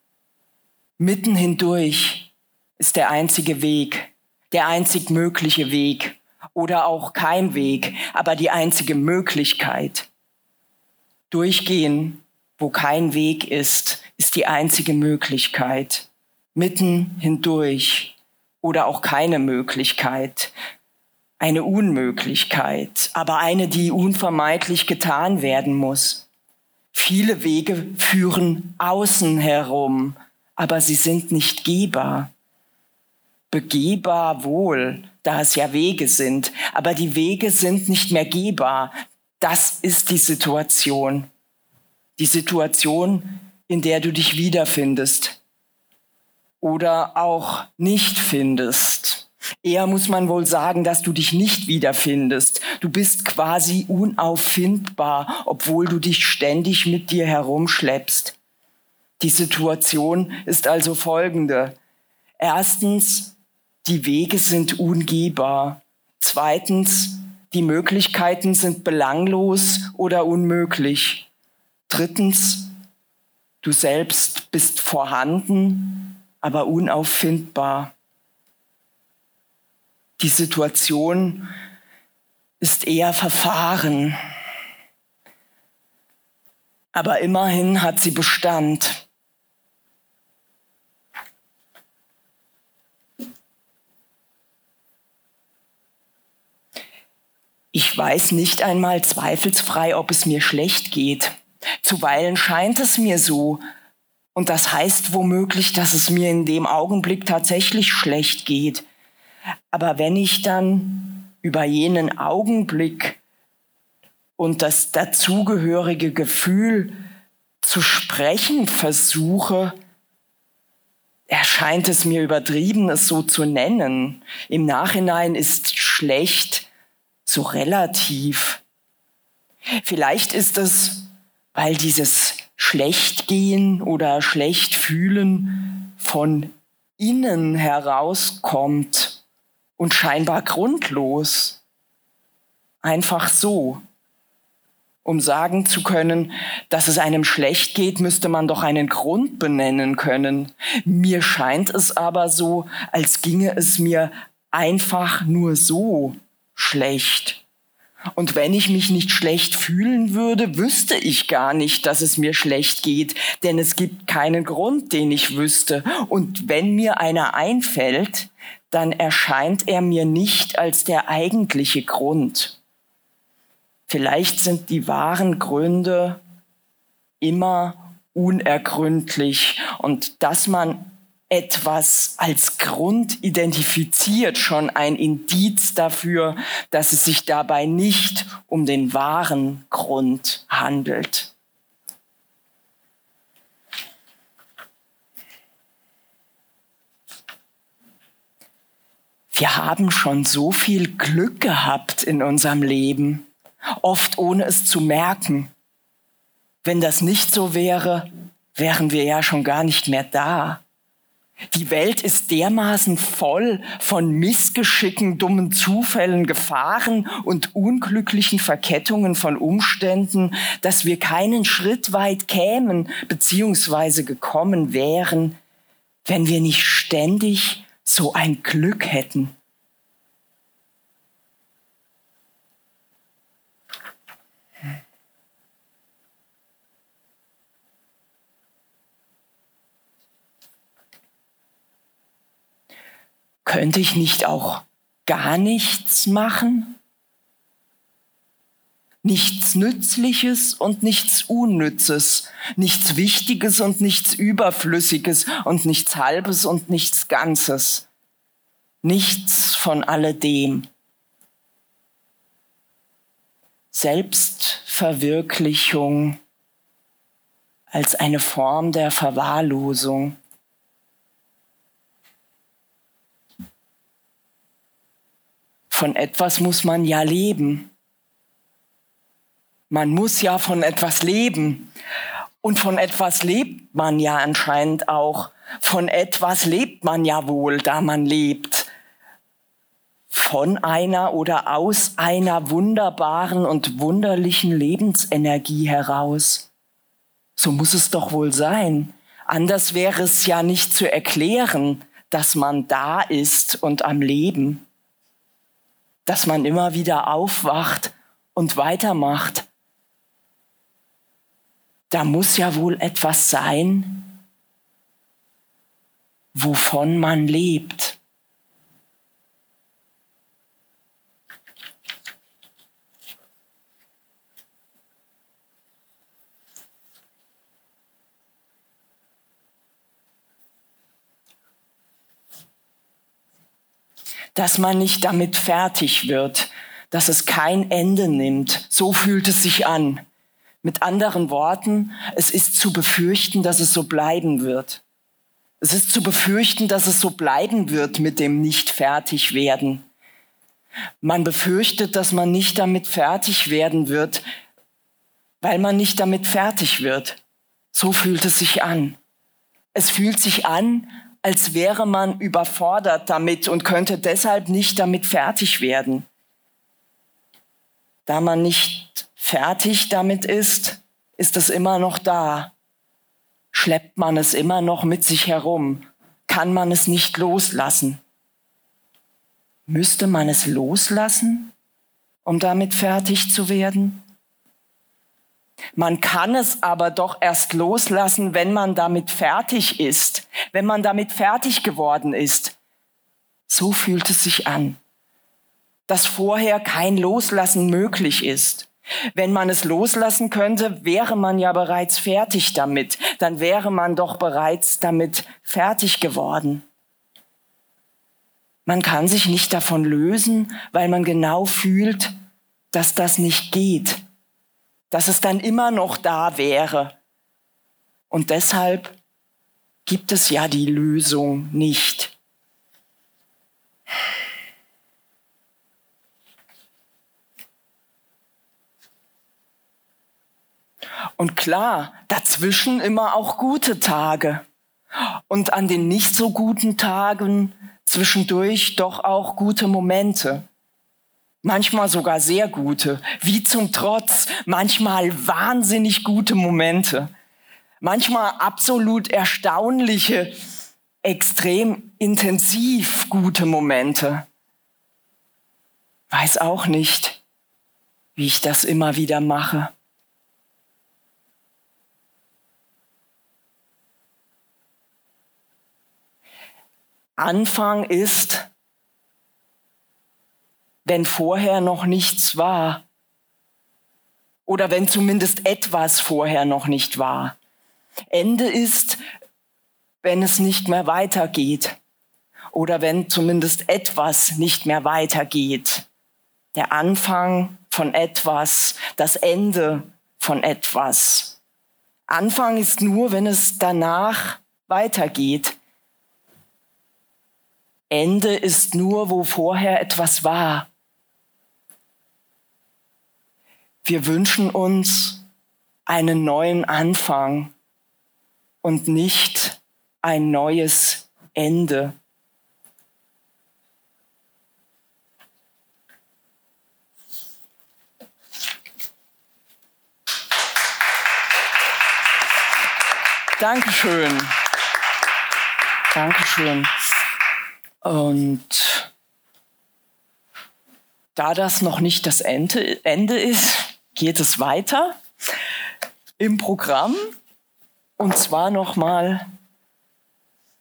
mitten hindurch ist der einzige Weg, der einzig mögliche Weg oder auch kein Weg, aber die einzige Möglichkeit. Durchgehen, wo kein Weg ist, ist die einzige Möglichkeit. Mitten hindurch oder auch keine Möglichkeit eine Unmöglichkeit, aber eine, die unvermeidlich getan werden muss. Viele Wege führen außen herum, aber sie sind nicht gehbar. Begehbar wohl, da es ja Wege sind, aber die Wege sind nicht mehr gehbar. Das ist die Situation. Die Situation, in der du dich wiederfindest oder auch nicht findest. Eher muss man wohl sagen, dass du dich nicht wiederfindest. Du bist quasi unauffindbar, obwohl du dich ständig mit dir herumschleppst. Die Situation ist also folgende. Erstens, die Wege sind ungehbar. Zweitens, die Möglichkeiten sind belanglos oder unmöglich. Drittens, du selbst bist vorhanden, aber unauffindbar die Situation ist eher verfahren. Aber immerhin hat sie Bestand. Ich weiß nicht einmal zweifelsfrei, ob es mir schlecht geht. Zuweilen scheint es mir so. Und das heißt womöglich, dass es mir in dem Augenblick tatsächlich schlecht geht. Aber wenn ich dann über jenen Augenblick und das dazugehörige Gefühl zu sprechen versuche, erscheint es mir übertrieben, es so zu nennen. Im Nachhinein ist schlecht so relativ. Vielleicht ist es, weil dieses Schlechtgehen oder Schlechtfühlen von innen herauskommt und scheinbar grundlos. Einfach so. Um sagen zu können, dass es einem schlecht geht, müsste man doch einen Grund benennen können. Mir scheint es aber so, als ginge es mir einfach nur so schlecht. Und wenn ich mich nicht schlecht fühlen würde, wüsste ich gar nicht, dass es mir schlecht geht, denn es gibt keinen Grund, den ich wüsste. Und wenn mir einer einfällt, dann erscheint er mir nicht als der eigentliche Grund. Vielleicht sind die wahren Gründe immer unergründlich und dass man etwas als Grund identifiziert, schon ein Indiz dafür, dass es sich dabei nicht um den wahren Grund handelt. Wir haben schon so viel Glück gehabt in unserem Leben oft ohne es zu merken. Wenn das nicht so wäre, wären wir ja schon gar nicht mehr da. Die Welt ist dermaßen voll von Missgeschicken, dummen Zufällen, Gefahren und unglücklichen Verkettungen von Umständen, dass wir keinen Schritt weit kämen bzw. gekommen wären, wenn wir nicht ständig so ein Glück hätten. könnte ich nicht auch gar nichts machen? Nichts Nützliches und nichts Unnützes, nichts Wichtiges und nichts Überflüssiges und nichts Halbes und nichts Ganzes. Nichts von alledem. Selbstverwirklichung als eine Form der Verwahrlosung. von etwas muss man ja leben. Man muss ja von etwas leben. Und von etwas lebt man ja anscheinend auch. Von etwas lebt man ja wohl, da man lebt. Von einer oder aus einer wunderbaren und wunderlichen Lebensenergie heraus. So muss es doch wohl sein. Anders wäre es ja nicht zu erklären, dass man da ist und am Leben dass man immer wieder aufwacht und weitermacht. Da muss ja wohl etwas sein, wovon man lebt. dass man nicht damit fertig wird, dass es kein Ende nimmt. So fühlt es sich an. Mit anderen Worten, es ist zu befürchten, dass es so bleiben wird. Es ist zu befürchten, dass es so bleiben wird mit dem nicht fertig werden. Man befürchtet, dass man nicht damit fertig werden wird, weil man nicht damit fertig wird. So fühlt es sich an. Es fühlt sich an, als wäre man überfordert damit und könnte deshalb nicht damit fertig werden. Da man nicht fertig damit ist, ist es immer noch da. Schleppt man es immer noch mit sich herum, kann man es nicht loslassen. Müsste man es loslassen, um damit fertig zu werden? Man kann es aber doch erst loslassen, wenn man damit fertig ist, wenn man damit fertig geworden ist. So fühlt es sich an, dass vorher kein Loslassen möglich ist. Wenn man es loslassen könnte, wäre man ja bereits fertig damit. Dann wäre man doch bereits damit fertig geworden. Man kann sich nicht davon lösen, weil man genau fühlt, dass das nicht geht dass es dann immer noch da wäre. Und deshalb gibt es ja die Lösung nicht. Und klar, dazwischen immer auch gute Tage. Und an den nicht so guten Tagen zwischendurch doch auch gute Momente. Manchmal sogar sehr gute, wie zum Trotz, manchmal wahnsinnig gute Momente. Manchmal absolut erstaunliche, extrem intensiv gute Momente. Weiß auch nicht, wie ich das immer wieder mache. Anfang ist, wenn vorher noch nichts war. Oder wenn zumindest etwas vorher noch nicht war. Ende ist, wenn es nicht mehr weitergeht. Oder wenn zumindest etwas nicht mehr weitergeht. Der Anfang von etwas, das Ende von etwas. Anfang ist nur, wenn es danach weitergeht. Ende ist nur, wo vorher etwas war. Wir wünschen uns einen neuen Anfang und nicht ein neues Ende. Dankeschön. Dankeschön. Und da das noch nicht das Ende, Ende ist, geht es weiter im Programm. Und zwar nochmal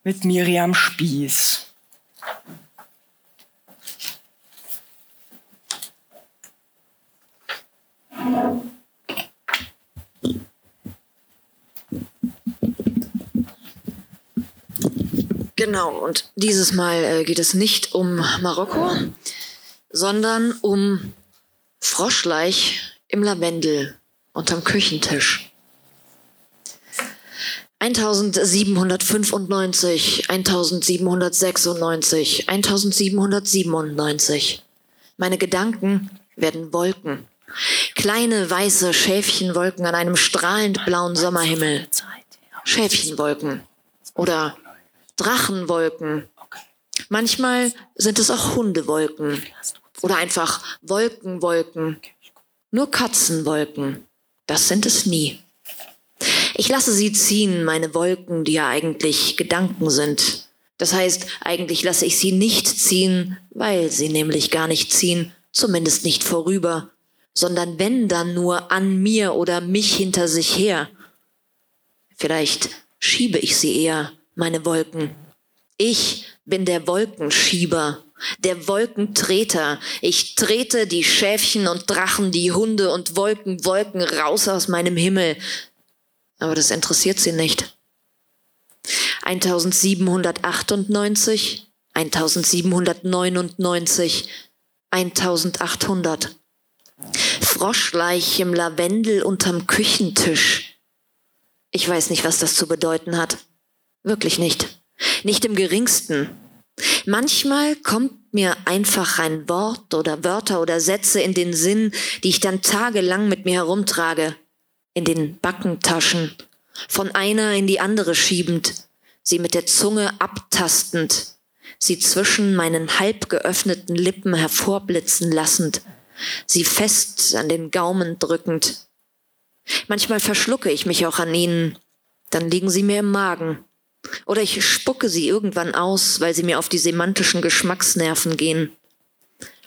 mit Miriam Spieß. Genau, und dieses Mal äh, geht es nicht um Marokko, sondern um Froschleich im Lavendel unterm Küchentisch. 1795, 1796, 1797. Meine Gedanken werden Wolken. Kleine weiße Schäfchenwolken an einem strahlend blauen Sommerhimmel. Schäfchenwolken. Oder Drachenwolken. Manchmal sind es auch Hundewolken oder einfach Wolkenwolken. Nur Katzenwolken. Das sind es nie. Ich lasse sie ziehen, meine Wolken, die ja eigentlich Gedanken sind. Das heißt, eigentlich lasse ich sie nicht ziehen, weil sie nämlich gar nicht ziehen, zumindest nicht vorüber, sondern wenn dann nur an mir oder mich hinter sich her. Vielleicht schiebe ich sie eher meine Wolken. Ich bin der Wolkenschieber, der Wolkentreter. Ich trete die Schäfchen und Drachen, die Hunde und Wolken, Wolken raus aus meinem Himmel. Aber das interessiert sie nicht. 1798, 1799, 1800. Froschleich im Lavendel unterm Küchentisch. Ich weiß nicht, was das zu bedeuten hat. Wirklich nicht. Nicht im geringsten. Manchmal kommt mir einfach ein Wort oder Wörter oder Sätze in den Sinn, die ich dann tagelang mit mir herumtrage, in den Backentaschen, von einer in die andere schiebend, sie mit der Zunge abtastend, sie zwischen meinen halb geöffneten Lippen hervorblitzen lassend, sie fest an den Gaumen drückend. Manchmal verschlucke ich mich auch an ihnen, dann liegen sie mir im Magen oder ich spucke sie irgendwann aus, weil sie mir auf die semantischen Geschmacksnerven gehen.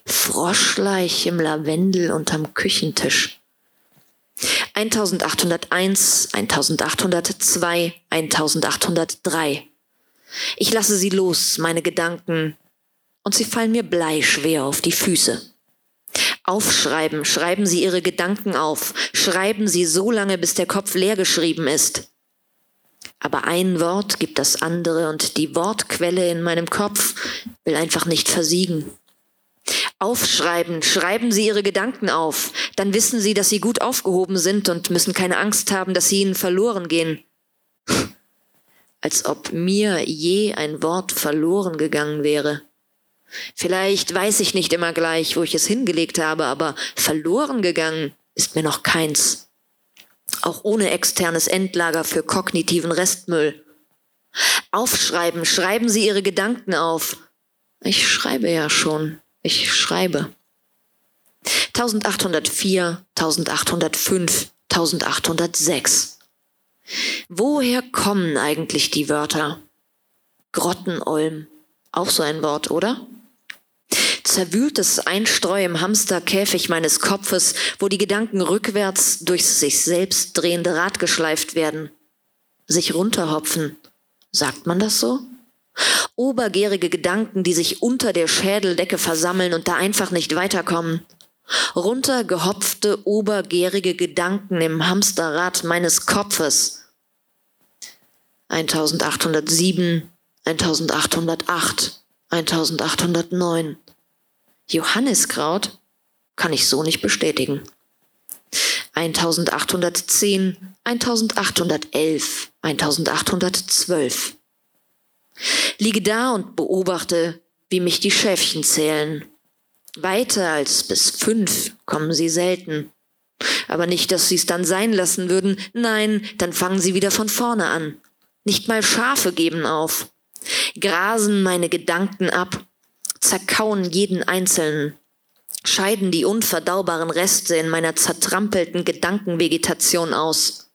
Froschleich im Lavendel unterm Küchentisch. 1801, 1802, 1803. Ich lasse sie los, meine Gedanken, und sie fallen mir bleischwer auf die Füße. Aufschreiben, schreiben Sie Ihre Gedanken auf, schreiben Sie so lange, bis der Kopf leer geschrieben ist. Aber ein Wort gibt das andere und die Wortquelle in meinem Kopf will einfach nicht versiegen. Aufschreiben, schreiben Sie Ihre Gedanken auf, dann wissen Sie, dass Sie gut aufgehoben sind und müssen keine Angst haben, dass Sie ihnen verloren gehen. Als ob mir je ein Wort verloren gegangen wäre. Vielleicht weiß ich nicht immer gleich, wo ich es hingelegt habe, aber verloren gegangen ist mir noch keins auch ohne externes Endlager für kognitiven Restmüll. Aufschreiben, schreiben Sie Ihre Gedanken auf. Ich schreibe ja schon. Ich schreibe. 1804, 1805, 1806. Woher kommen eigentlich die Wörter? Grottenolm. Auch so ein Wort, oder? Zerwühltes Einstreu im Hamsterkäfig meines Kopfes, wo die Gedanken rückwärts durchs sich selbst drehende Rad geschleift werden. Sich runterhopfen. Sagt man das so? Obergärige Gedanken, die sich unter der Schädeldecke versammeln und da einfach nicht weiterkommen. Runtergehopfte, obergärige Gedanken im Hamsterrad meines Kopfes. 1807, 1808, 1809. Johanniskraut kann ich so nicht bestätigen. 1810, 1811, 1812. Liege da und beobachte, wie mich die Schäfchen zählen. Weiter als bis fünf kommen sie selten. Aber nicht, dass sie es dann sein lassen würden. Nein, dann fangen sie wieder von vorne an. Nicht mal Schafe geben auf. Grasen meine Gedanken ab, zerkauen jeden einzelnen, scheiden die unverdaubaren Reste in meiner zertrampelten Gedankenvegetation aus.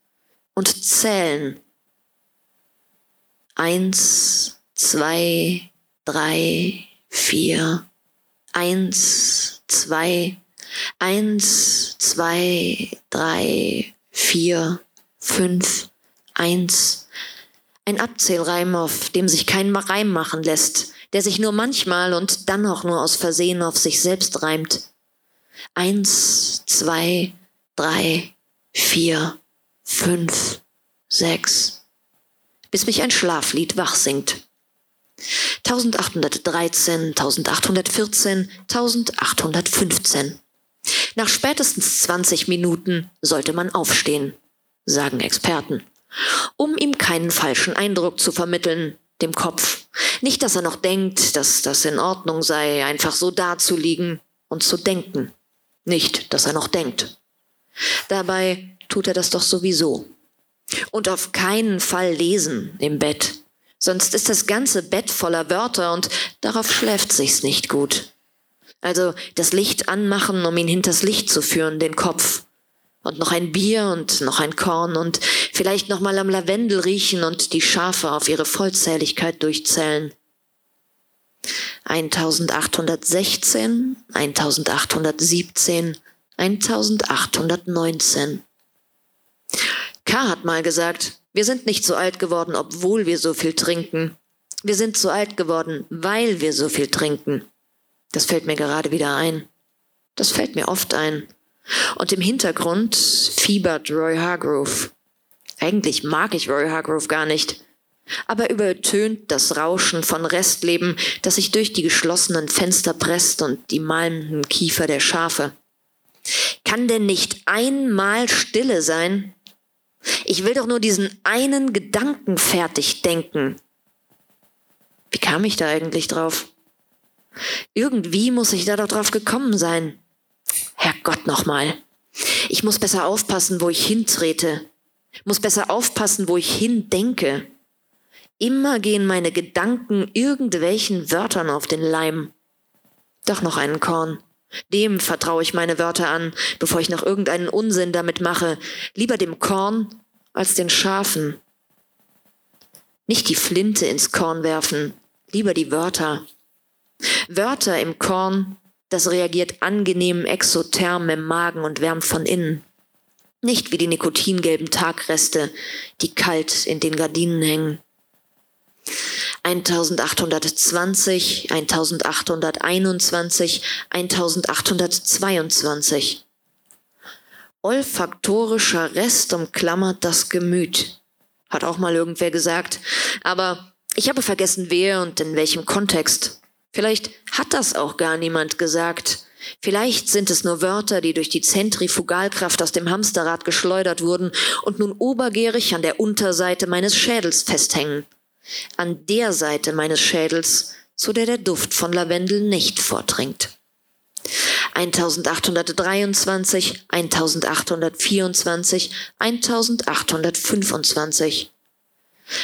Und zählen. Eins, zwei, drei, vier. Eins, zwei, eins, zwei, drei, vier, fünf, eins. Ein Abzählreim, auf dem sich kein Reim machen lässt, der sich nur manchmal und dann auch nur aus Versehen auf sich selbst reimt. Eins, zwei, drei, vier, fünf, sechs, bis mich ein Schlaflied wach singt. 1813, 1814, 1815. Nach spätestens 20 Minuten sollte man aufstehen, sagen Experten, um ihm keinen falschen Eindruck zu vermitteln, dem Kopf. Nicht, dass er noch denkt, dass das in Ordnung sei, einfach so dazuliegen und zu denken. Nicht, dass er noch denkt. Dabei tut er das doch sowieso. Und auf keinen Fall lesen im Bett. Sonst ist das ganze Bett voller Wörter und darauf schläft sich's nicht gut. Also das Licht anmachen, um ihn hinters Licht zu führen, den Kopf. Und noch ein Bier und noch ein Korn und vielleicht noch mal am Lavendel riechen und die Schafe auf ihre Vollzähligkeit durchzählen. 1816, 1817, 1819. K. hat mal gesagt, wir sind nicht so alt geworden, obwohl wir so viel trinken. Wir sind so alt geworden, weil wir so viel trinken. Das fällt mir gerade wieder ein. Das fällt mir oft ein. Und im Hintergrund fiebert Roy Hargrove. Eigentlich mag ich Roy Hargrove gar nicht. Aber übertönt das Rauschen von Restleben, das sich durch die geschlossenen Fenster presst und die malmenden Kiefer der Schafe. Kann denn nicht einmal Stille sein? Ich will doch nur diesen einen Gedanken fertig denken. Wie kam ich da eigentlich drauf? Irgendwie muss ich da doch drauf gekommen sein. Herrgott nochmal. Ich muss besser aufpassen, wo ich hintrete. Muss besser aufpassen, wo ich hindenke. Immer gehen meine Gedanken irgendwelchen Wörtern auf den Leim. Doch noch einen Korn. Dem vertraue ich meine Wörter an, bevor ich noch irgendeinen Unsinn damit mache. Lieber dem Korn als den Schafen. Nicht die Flinte ins Korn werfen, lieber die Wörter. Wörter im Korn, das reagiert angenehm exotherm im Magen und wärmt von innen. Nicht wie die nikotingelben Tagreste, die kalt in den Gardinen hängen. 1820, 1821, 1822. Olfaktorischer Rest umklammert das Gemüt, hat auch mal irgendwer gesagt. Aber ich habe vergessen, wer und in welchem Kontext. Vielleicht hat das auch gar niemand gesagt. Vielleicht sind es nur Wörter, die durch die Zentrifugalkraft aus dem Hamsterrad geschleudert wurden und nun obergärig an der Unterseite meines Schädels festhängen an der Seite meines Schädels, zu der der Duft von Lavendel nicht vordringt. 1823, 1824, 1825.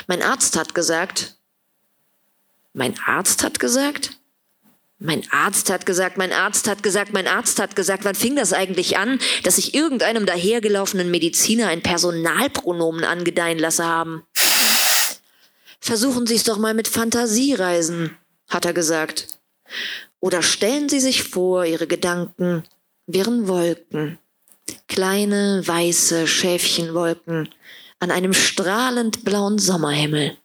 Mein Arzt hat gesagt, mein Arzt hat gesagt? Mein Arzt hat gesagt, mein Arzt hat gesagt, mein Arzt hat gesagt, wann fing das eigentlich an, dass ich irgendeinem dahergelaufenen Mediziner ein Personalpronomen angedeihen lasse haben? Versuchen Sie es doch mal mit Fantasiereisen, hat er gesagt. Oder stellen Sie sich vor, Ihre Gedanken wären Wolken, kleine weiße Schäfchenwolken an einem strahlend blauen Sommerhimmel.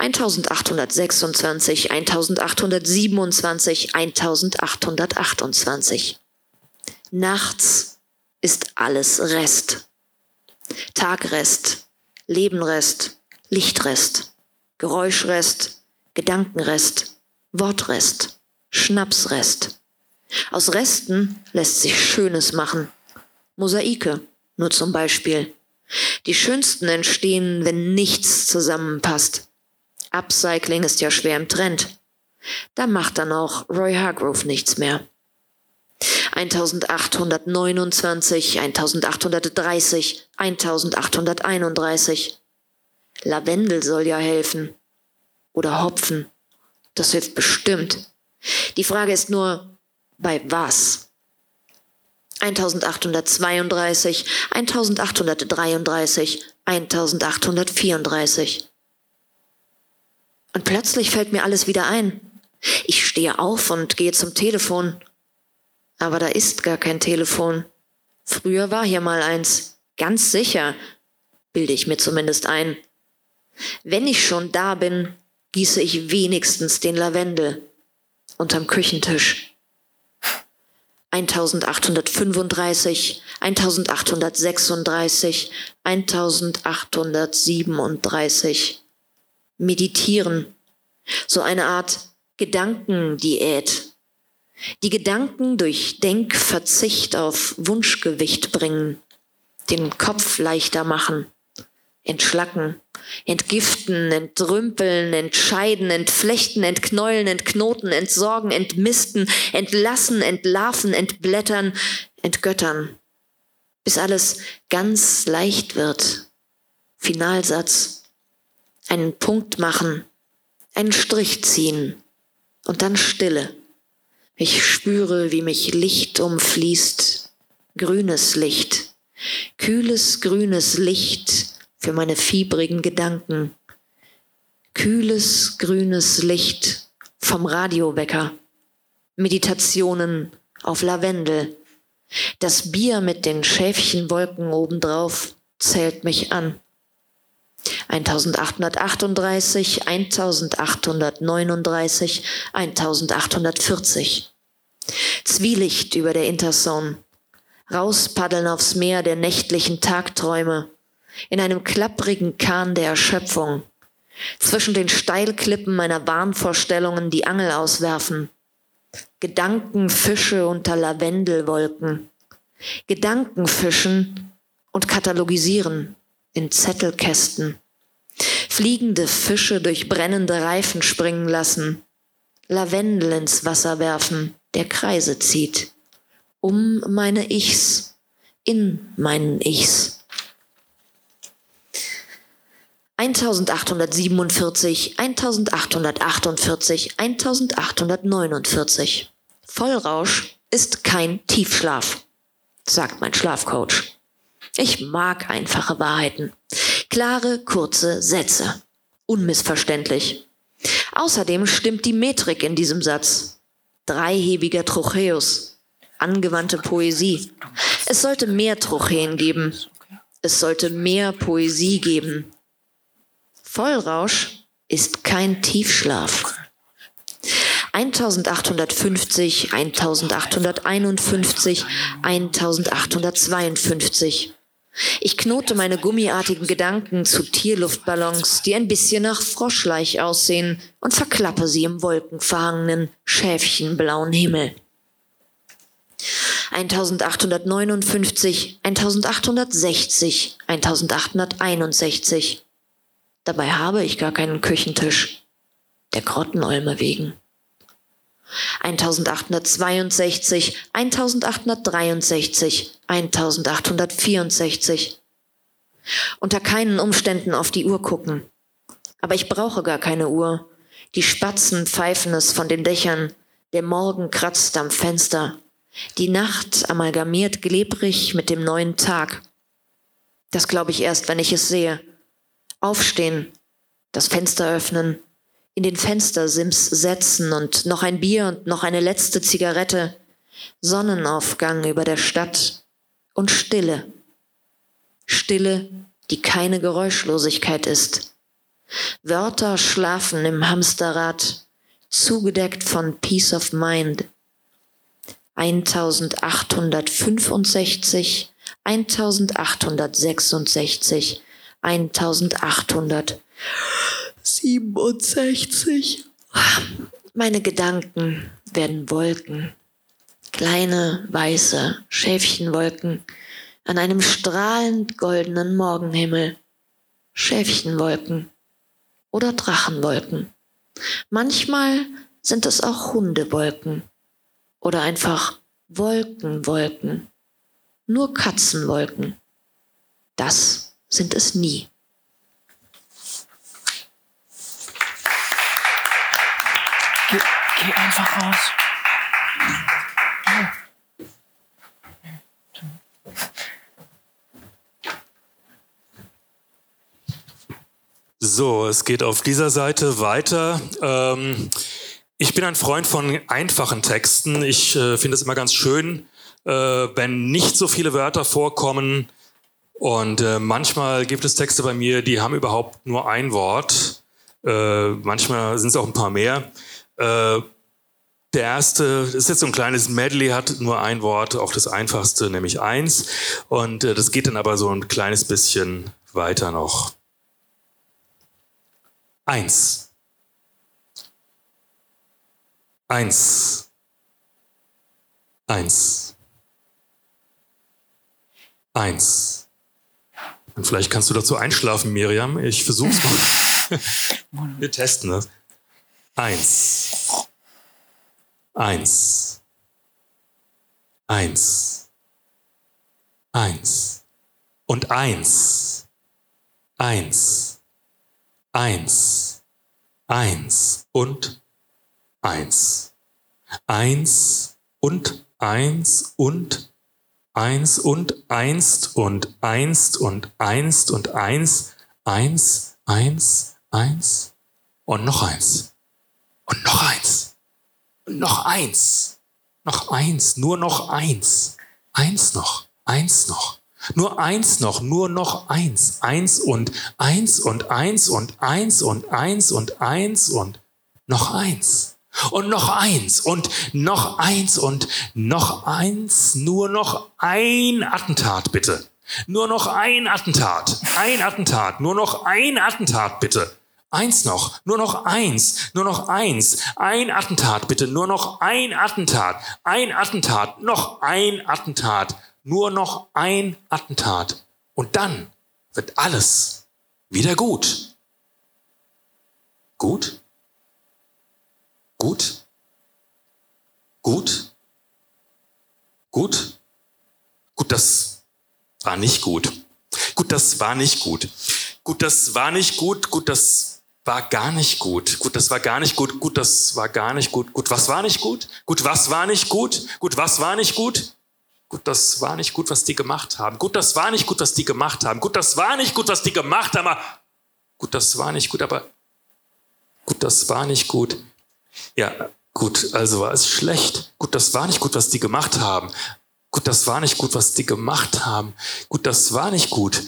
1826, 1827, 1828. Nachts ist alles Rest. Tagrest, Lebenrest, Lichtrest, Geräuschrest, Gedankenrest, Wortrest, Schnapsrest. Aus Resten lässt sich Schönes machen. Mosaike, nur zum Beispiel. Die schönsten entstehen, wenn nichts zusammenpasst. Upcycling ist ja schwer im Trend. Da macht dann auch Roy Hargrove nichts mehr. 1829, 1830, 1831. Lavendel soll ja helfen. Oder Hopfen. Das hilft bestimmt. Die Frage ist nur, bei was? 1832, 1833, 1834. Und plötzlich fällt mir alles wieder ein. Ich stehe auf und gehe zum Telefon. Aber da ist gar kein Telefon. Früher war hier mal eins. Ganz sicher, bilde ich mir zumindest ein. Wenn ich schon da bin, gieße ich wenigstens den Lavendel unterm Küchentisch. 1835, 1836, 1837 meditieren, so eine Art Gedankendiät. Die Gedanken durch Denkverzicht auf Wunschgewicht bringen, den Kopf leichter machen, entschlacken, entgiften, entrümpeln, entscheiden, entflechten, entknäulen, entknoten, entsorgen, entmisten, entlassen, entlarven, entblättern, entgöttern, bis alles ganz leicht wird. Finalsatz einen Punkt machen, einen Strich ziehen und dann Stille. Ich spüre, wie mich Licht umfließt, grünes Licht, kühles grünes Licht für meine fiebrigen Gedanken, kühles grünes Licht vom Radiowecker, Meditationen auf Lavendel, das Bier mit den Schäfchenwolken obendrauf zählt mich an. 1838, 1839, 1840. Zwielicht über der Interzone. Rauspaddeln aufs Meer der nächtlichen Tagträume. In einem klapprigen Kahn der Erschöpfung. Zwischen den Steilklippen meiner Wahnvorstellungen die Angel auswerfen. Gedankenfische unter Lavendelwolken. Gedankenfischen und katalogisieren in Zettelkästen, fliegende Fische durch brennende Reifen springen lassen, Lavendel ins Wasser werfen, der Kreise zieht, um meine Ichs, in meinen Ichs. 1847, 1848, 1849. Vollrausch ist kein Tiefschlaf, sagt mein Schlafcoach. Ich mag einfache Wahrheiten. Klare, kurze Sätze. Unmissverständlich. Außerdem stimmt die Metrik in diesem Satz. Dreihebiger Trocheus. Angewandte Poesie. Es sollte mehr Trocheen geben. Es sollte mehr Poesie geben. Vollrausch ist kein Tiefschlaf. 1850, 1851, 1852. Ich knote meine gummiartigen Gedanken zu Tierluftballons, die ein bisschen nach Froschleich aussehen, und verklappe sie im wolkenverhangenen, schäfchenblauen Himmel. 1859, 1860, 1861. Dabei habe ich gar keinen Küchentisch, der Grottenolme wegen. 1862, 1863, 1864. Unter keinen Umständen auf die Uhr gucken. Aber ich brauche gar keine Uhr. Die Spatzen pfeifen es von den Dächern, der Morgen kratzt am Fenster, die Nacht amalgamiert glebrig mit dem neuen Tag. Das glaube ich erst, wenn ich es sehe. Aufstehen, das Fenster öffnen, in den Fenstersims setzen und noch ein Bier und noch eine letzte Zigarette, Sonnenaufgang über der Stadt und Stille. Stille, die keine Geräuschlosigkeit ist. Wörter schlafen im Hamsterrad, zugedeckt von Peace of Mind. 1865, 1866, 1867. Meine Gedanken werden Wolken, kleine weiße Schäfchenwolken an einem strahlend goldenen Morgenhimmel. Schäfchenwolken oder Drachenwolken. Manchmal sind es auch Hundewolken oder einfach Wolkenwolken. Nur Katzenwolken. Das sind es nie. Geh, einfach raus. So, es geht auf dieser Seite weiter. Ähm, ich bin ein Freund von einfachen Texten. Ich äh, finde es immer ganz schön, äh, wenn nicht so viele Wörter vorkommen. Und äh, manchmal gibt es Texte bei mir, die haben überhaupt nur ein Wort. Äh, manchmal sind es auch ein paar mehr. Äh, der erste ist jetzt so ein kleines Medley, hat nur ein Wort, auch das einfachste, nämlich eins. Und äh, das geht dann aber so ein kleines bisschen weiter noch. Eins. Eins. Eins. Eins. Und vielleicht kannst du dazu einschlafen, Miriam. Ich versuch's mal. Wir testen das. Eins. Eins. Eins. Eins. Und eins. Eins eins, eins und eins. Eins und eins und eins und einst und einst und einst und eins, eins, eins, eins und noch eins. Und noch eins. Und noch eins. Noch eins. Nur noch eins. Eins noch. Eins noch. Nur eins noch, nur noch eins. Eins und eins und eins und eins und eins und eins und noch eins. Und noch eins und noch eins und noch eins. Nur noch ein Attentat, bitte. Nur noch ein Attentat. Ein Attentat. Nur noch ein Attentat, bitte. Eins noch, nur noch eins, nur noch eins. Ein Attentat, bitte, nur noch ein Attentat. Ein Attentat, noch ein Attentat nur noch ein Attentat und dann wird alles wieder gut. Gut? Gut? Gut? Gut? Gut, das war nicht gut. Gut, das war nicht gut. Gut, das war nicht gut. Gut, das war gar nicht gut. Gut, das war gar nicht gut. Gut, das war gar nicht gut. Gut, was war nicht gut? Gut, was war nicht gut? Gut, was war nicht gut? Gut, das war nicht gut, was die gemacht haben. Gut, das war nicht gut, was die gemacht haben. Gut, das war nicht gut, was die gemacht haben. Gut, das war nicht gut, aber gut, das war nicht gut. Ja, gut, also war es schlecht. Gut, das war nicht gut, was die gemacht haben. Gut, das war nicht gut, was die gemacht haben. Gut, das war nicht gut.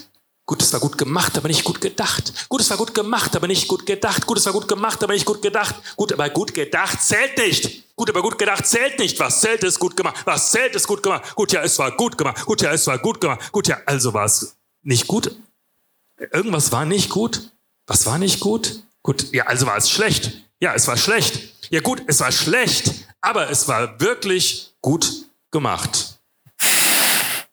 Gut, es war gut gemacht, aber nicht gut gedacht. Gut, es war gut gemacht, aber nicht gut gedacht. Gut, es war gut gemacht, aber nicht gut gedacht. Gut, aber gut gedacht zählt nicht. Gut, aber gut gedacht zählt nicht. Was zählt ist gut gemacht. Was zählt ist gut gemacht. Gut, ja, es war gut gemacht. Gut, ja, es war gut gemacht. Gut, ja, also war es nicht gut. Irgendwas war nicht gut. Was war nicht gut? Gut, ja, also war es schlecht. Ja, es war schlecht. Ja, gut, es war schlecht, aber es war wirklich gut gemacht.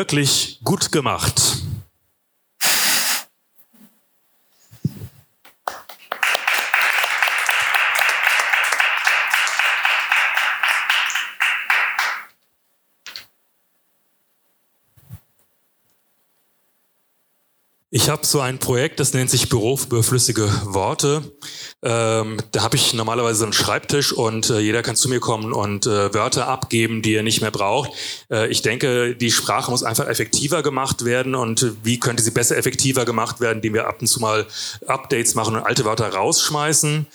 wirklich gut gemacht. Ich habe so ein Projekt, das nennt sich Büro für überflüssige Worte. Ähm, da habe ich normalerweise einen Schreibtisch und äh, jeder kann zu mir kommen und äh, Wörter abgeben, die er nicht mehr braucht. Äh, ich denke, die Sprache muss einfach effektiver gemacht werden und wie könnte sie besser effektiver gemacht werden, indem wir ab und zu mal Updates machen und alte Wörter rausschmeißen.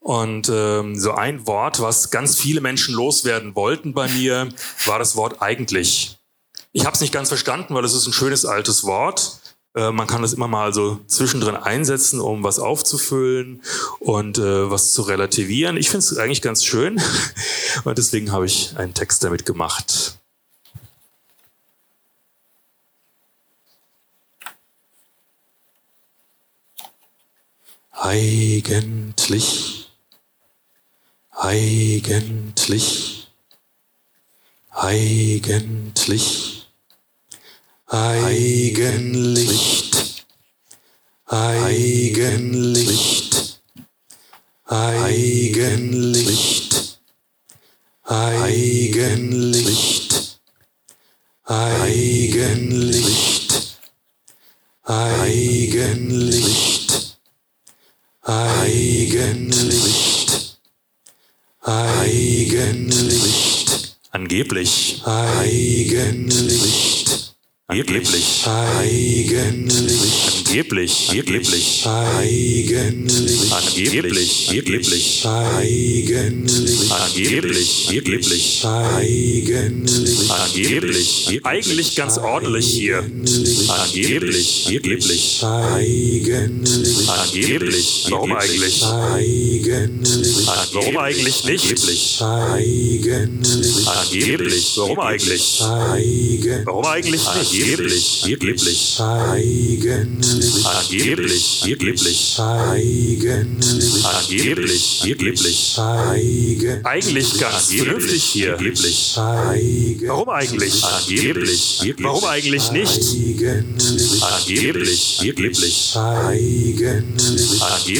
Und ähm, so ein Wort, was ganz viele Menschen loswerden wollten bei mir, war das Wort eigentlich. Ich habe es nicht ganz verstanden, weil es ist ein schönes altes Wort. Äh, man kann das immer mal so zwischendrin einsetzen, um was aufzufüllen und äh, was zu relativieren. Ich finde es eigentlich ganz schön und deswegen habe ich einen Text damit gemacht. Eigentlich, eigentlich, eigentlich. Eigenlicht, Eigenlicht, Eigenlicht, Eigenlicht, Eigenlicht, Eigenlicht, Eigenlicht, Eigenlicht, angeblich, Eigenlicht. Angeblich. Eigentlich. Angeblich. Angeblich. Eigentlich. Angeblich. Angeblich. Eigentlich. Angeblich. Angeblich. Eigentlich. Angeblich. Eigentlich ganz ordentlich hier. Angeblich. Angeblich. Eigentlich. Angeblich. Warum eigentlich? Warum eigentlich nicht? Eigentlich. Angeblich. Warum eigentlich? Warum eigentlich nicht? Angeblich, angeblich, eigentlich, angeblich, angeblich, eigentlich, angeblich, angeblich, eigentlich ganz vernünftig hier, angeblich, warum eigentlich, angeblich, warum eigentlich nicht, angeblich, angeblich,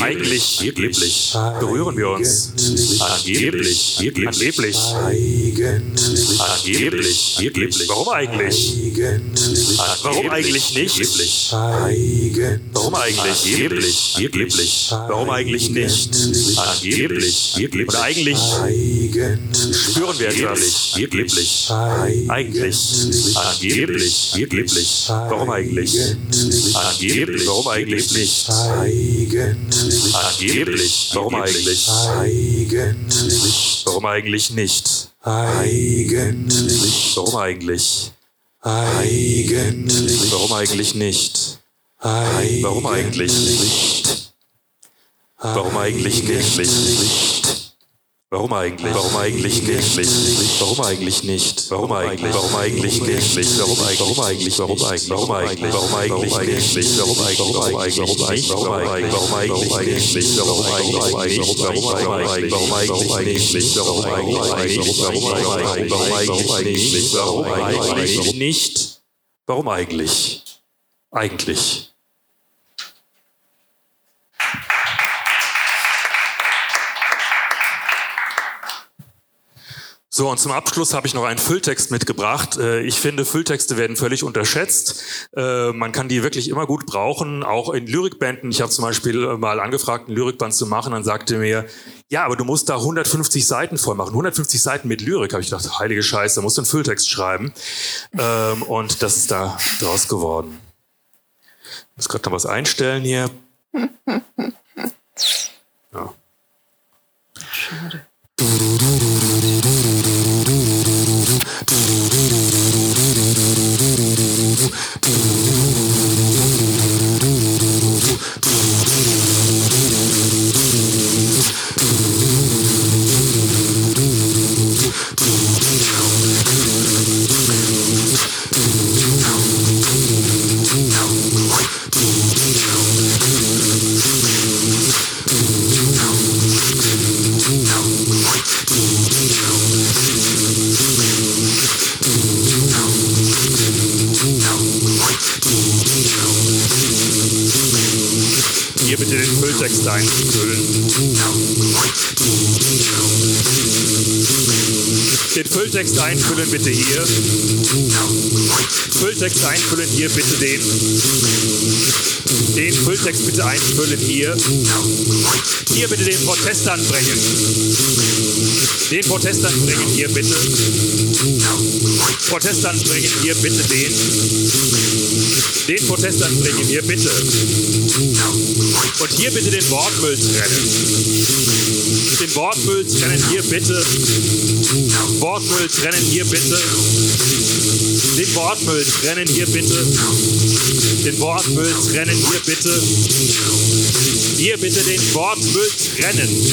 eigentlich, angeblich, berühren wir uns, angeblich, angeblich, angeblich, angeblich, warum eigentlich, Warum eigentlich nicht? Warum eigentlich geblich? Geblich. Warum eigentlich nicht? Angeblich. Oder eigentlich spüren wir etwas. Geblich. Eigentlich. Angeblich. Geblich. Warum eigentlich? Angeblich. Warum eigentlich nicht? Angeblich. Warum eigentlich? Warum eigentlich nicht? Warum eigentlich? Eigentlich. Warum eigentlich nicht? Warum eigentlich nicht? Warum eigentlich nicht? Warum eigentlich? Warum eigentlich nicht? Warum eigentlich nicht? Warum eigentlich? Warum eigentlich nicht? Warum eigentlich? Warum eigentlich? Warum eigentlich? Warum eigentlich? Warum eigentlich nicht? Warum eigentlich? Warum eigentlich? Eigentlich? Warum eigentlich? Warum eigentlich nicht? Warum eigentlich? Warum eigentlich? Warum eigentlich nicht? Warum eigentlich? Warum eigentlich? Warum eigentlich nicht? Warum eigentlich nicht? Warum eigentlich? Eigentlich. So, und zum Abschluss habe ich noch einen Fülltext mitgebracht. Äh, ich finde, Fülltexte werden völlig unterschätzt. Äh, man kann die wirklich immer gut brauchen, auch in Lyrikbänden. Ich habe zum Beispiel mal angefragt, einen Lyrikband zu machen. Dann sagte mir, ja, aber du musst da 150 Seiten voll machen. 150 Seiten mit Lyrik. Habe ich gedacht, heilige Scheiße, da musst du einen Fülltext schreiben. Ähm, und das ist da draus geworden. Ich muss gerade noch was einstellen hier. Ja. Schade. Fülltext einfüllen bitte hier. Fülltext einfüllen hier bitte den. Den Fülltext bitte einfüllen hier. Hier bitte den Protest anbringen. Den Protest anbringen hier bitte. Protest anbringen hier bitte den. Den Protest anbringen hier bitte. Und hier bitte den Wortmüll trennen. Den Wortmüll trennen hier bitte. Wortmüll trennen hier bitte. Den Wortmüll trennen hier bitte. Den Wortmüll trennen hier bitte. Hier bitte den Wortmüll trennen.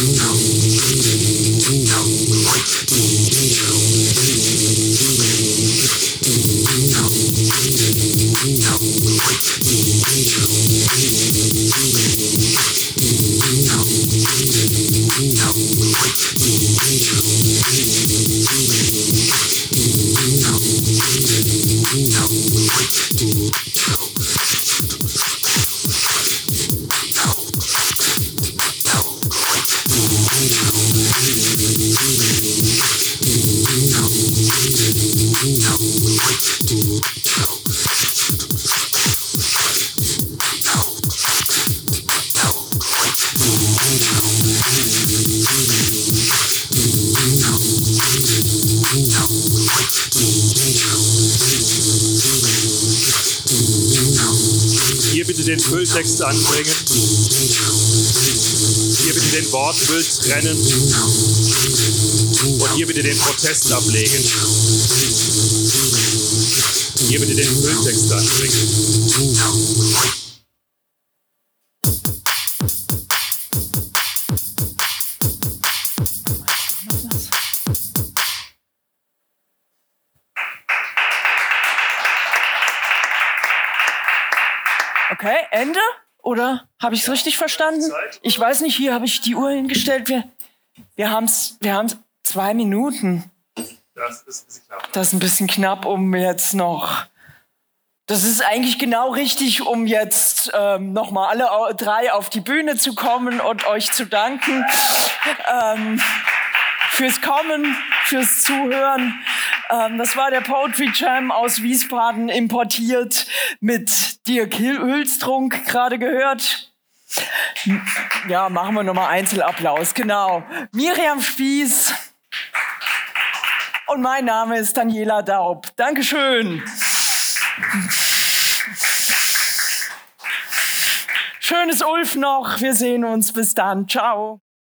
Den Fülltext anbringen. Hier bitte den Wortmüll trennen. Und hier bitte den Protest ablegen. Hier bitte den Fülltext anbringen. Oder habe ich es richtig verstanden? Ich weiß nicht, hier habe ich die Uhr hingestellt. Wir, wir haben es wir haben's zwei Minuten. Das ist ein bisschen knapp. Das ist ein bisschen knapp, um jetzt noch. Das ist eigentlich genau richtig, um jetzt ähm, nochmal alle drei auf die Bühne zu kommen und euch zu danken. Ähm, fürs Kommen, fürs Zuhören. Ähm, das war der Poetry Jam aus Wiesbaden importiert mit Dirk Hülstrunk gerade gehört. Ja, machen wir nochmal Einzelapplaus, genau. Miriam Spieß und mein Name ist Daniela Daub. Dankeschön. Schönes Ulf noch. Wir sehen uns. Bis dann. Ciao.